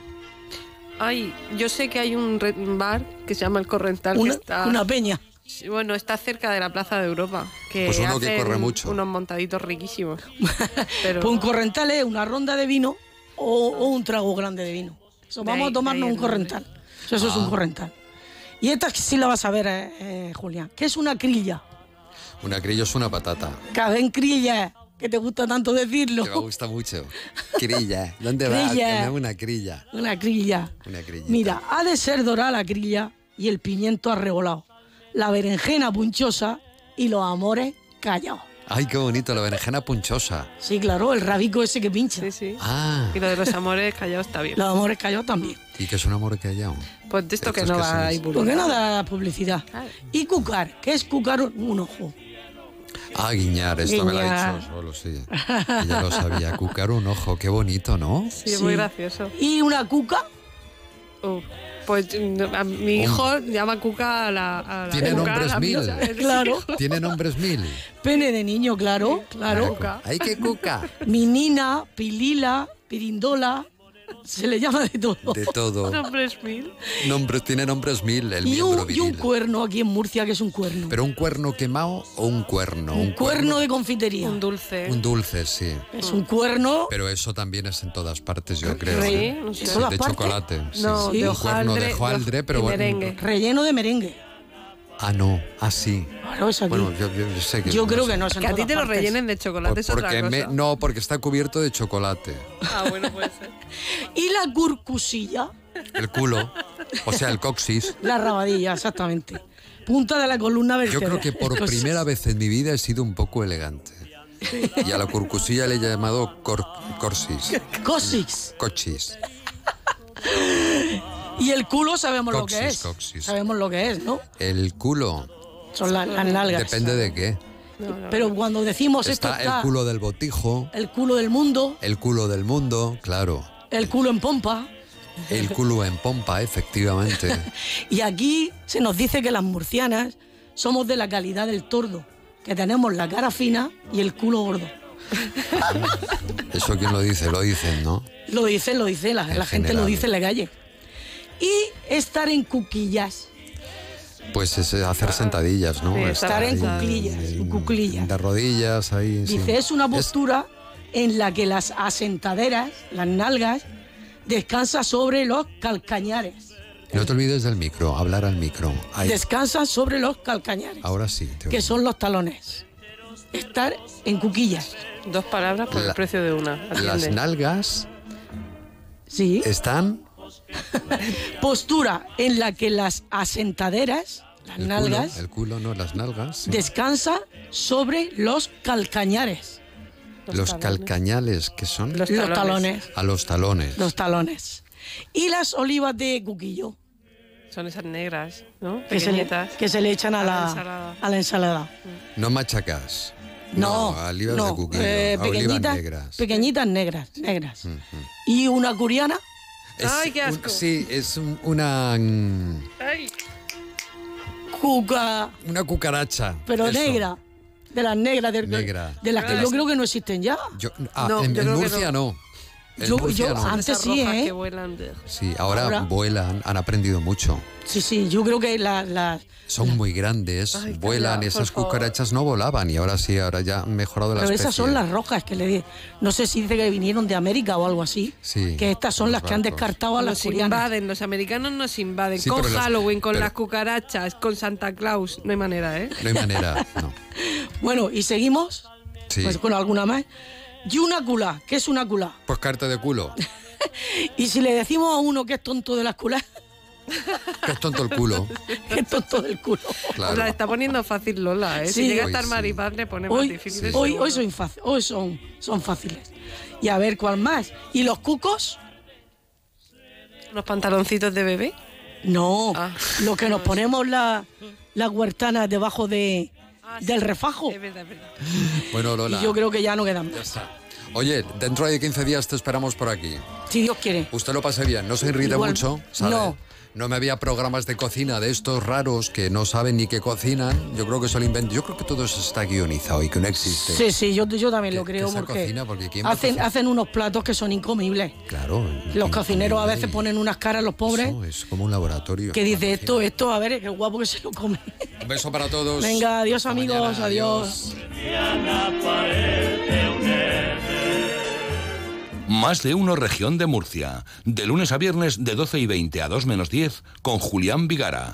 Ay, yo sé que hay un re- un bar que se llama El Corrental Una, que está. una peña. Sí, Bueno, está cerca de la Plaza de Europa. Que Pues uno que corre mucho. Unos montaditos riquísimos. Pero Pues un corrental es una ronda de vino o, o un trago grande de vino. De vamos ahí- a tomarnos un corrental. Eso, eso es un Ah. corrental. Y esta sí la vas a ver, eh, eh, Julián. ¿Qué es una crilla? Una crillo es una patata. Caben crilla, que te gusta tanto decirlo. Que me gusta mucho. Crilla. ¿Dónde vas? Crilla. Que una crilla. Una crilla. Una crilla. Mira, ha de ser dorada la crilla y el pimiento arrebolado, la berenjena punchosa y los amores callados. Ay, qué bonito, la berenjena punchosa. Sí, claro, el rabico ese que pincha. Sí, sí. Ah. Y lo de los amores callados está bien. Los amores callados también. ¿Y qué es un amor callado? Pues de esto Estos que no que va son- a ir ¿Por qué no da publicidad? Y cucar, ¿qué es cucar un ojo? Ah, guiñar, esto me lo ha dicho solo, sí. Que ya lo sabía. Cucar un ojo, qué bonito, ¿no? Sí, es muy gracioso. ¿Y una cuca? Uf, pues a mi hijo llama Cuca a la. A la Tiene Cuca, nombres a la mil. Claro. Tiene nombres mil. Pene de niño, claro, claro. Ay, qué cuca. Minina, pilila, pirindola, se le llama de todo. De todo. Nombres mil. Nombres, tiene nombres mil, el Y miembro un, y un cuerno aquí en Murcia, que es un cuerno. ¿Pero un cuerno quemado o un cuerno? un cuerno de confitería. Un dulce. Un dulce, sí. Es un cuerno. Pero eso también es en todas partes, yo creo. Sí, ¿eh? no sé. Sí, ¿En todas de chocolate. No, Sí. de Un cuerno de hojaldre. hojaldre, pero bueno. merengue. Relleno de merengue. Ah, no, así. Claro, es aquí. Bueno, yo, yo- yo sé que. Yo creo que no es en Que a ti todas te lo partes. rellenen de chocolate Por- es otra porque cosa. me- no, porque está cubierto de chocolate. Ah, bueno, puede ser. Y la curcusilla, El culo. O sea, el coxis. la rabadilla, exactamente. Punta de la columna Yo vertebral. creo que por Cosas. primera vez en mi vida he sido un poco elegante. Y a la curcusilla le he llamado cor- corsis. Cosis. Cochis. Y el culo sabemos lo que es. coxis. Sabemos lo que es, ¿no? El culo. Son la- las nalgas. Depende de qué. pero cuando decimos esto Está está el culo del botijo, el culo del mundo, el culo del mundo, claro. el culo en pompa. El culo en pompa, efectivamente. Y aquí se nos dice que las murcianas somos de la calidad del tordo, que tenemos la cara fina y el culo gordo. Eso quién lo dice, lo dicen, ¿no? Lo dice, lo dice, la, la gente lo dice en la calle. Y estar en cuquillas. Pues es hacer sentadillas, ¿no? Sí, estar en cuclillas, en cuclillas. De rodillas, ahí. sí. Dice, es una postura en la que las asentaderas, las nalgas, descansan sobre los calcañares. No te olvides del micro, hablar al micro. Ahí. Descansan sobre los calcañares, Ahora sí. te que son los talones. Estar en cuquillas. Dos palabras por La- el precio de una. Las nalgas Sí. están. Postura en la que las asentaderas, las El nalgas, culo, el culo, no, las nalgas. sí. descansan sobre los calcañares. Los calcañales, que son? Los talones. talones. A los talones. Los talones. Y las olivas de cuquillo, Son esas negras, ¿no? que se, le, Pequeñitas. que se le echan a A la a la ensalada. No machacas. No, olivas no, de cuquillo. eh, a olivas pequeñitas, negras. pequeñitas negras, negras. Ujú. Y una curiana, Es Ay, qué un- asco. sí, es un- una. mm, Ay, cuca, Una cucaracha. pero eso. negra. De las negras, de, Negra. de las que yo creo que no existen ya. Yo- ah, No, en, yo en creo que Murcia no. Yo- yo antes sí, ¿eh? que vuelan de- Sí, ahora, Ahora- vuelan, han aprendido mucho. Sí, sí, yo creo que las... las- Son muy grandes, Ay, vuelan. calla, Esas por favor. cucarachas no volaban y ahora sí, ahora ya han mejorado la pero especie. esas son las rojas que le di. No sé si dice que vinieron de América o algo así. Sí, que estas son las que han descartado a las Nos curianas. invaden, los americanos nos invaden. Sí, con pero las- Halloween, con pero- las cucarachas, con Santa Claus. No hay manera, ¿eh? No hay manera, no. Bueno, y seguimos Sí. pues con alguna más. Y una culá, ¿qué es una culá? Pues carta de culo. Y si le decimos a uno que es tonto de las culás, Que es tonto el culo. que es tonto del culo. Claro. O sea, está poniendo fácil Lola, ¿eh? Sí. si llega a estar sí. Maripaz, le pone más Hoy, difícil. hoy, hoy, son, fácil- hoy son, son fáciles. Y a ver cuál más. ¿Y los cucos? ¿Los pantaloncitos de bebé? No, Ah. lo que nos ponemos la- las huertanas debajo de, del refajo. Es verdad, es verdad. Bueno, Lola. Y yo creo que ya no quedan Ya más. está. Oye, dentro de 15 días te esperamos por aquí. Si Dios quiere. Usted lo pase bien, no se irrite Igual- mucho, ¿sabe? no. No me había programas de cocina de estos raros que no saben ni qué cocinan. Yo creo que son inventos. Yo creo que todo eso está guionizado y que no existe. Sí, sí, yo, yo también lo creo porque, cocina, porque ¿quién va a hacen, hacen unos platos que son incomibles. Claro. Los cocineros a veces ponen unas caras los pobres Eso es como un laboratorio. que dice esto, esto, a ver, qué guapo que se lo come. Un beso para todos. Venga, adiós Hasta amigos, mañana, adiós. Más de uno región de Murcia. De lunes a viernes de 12 y 20 a 2 menos 10 con Julián Vigara.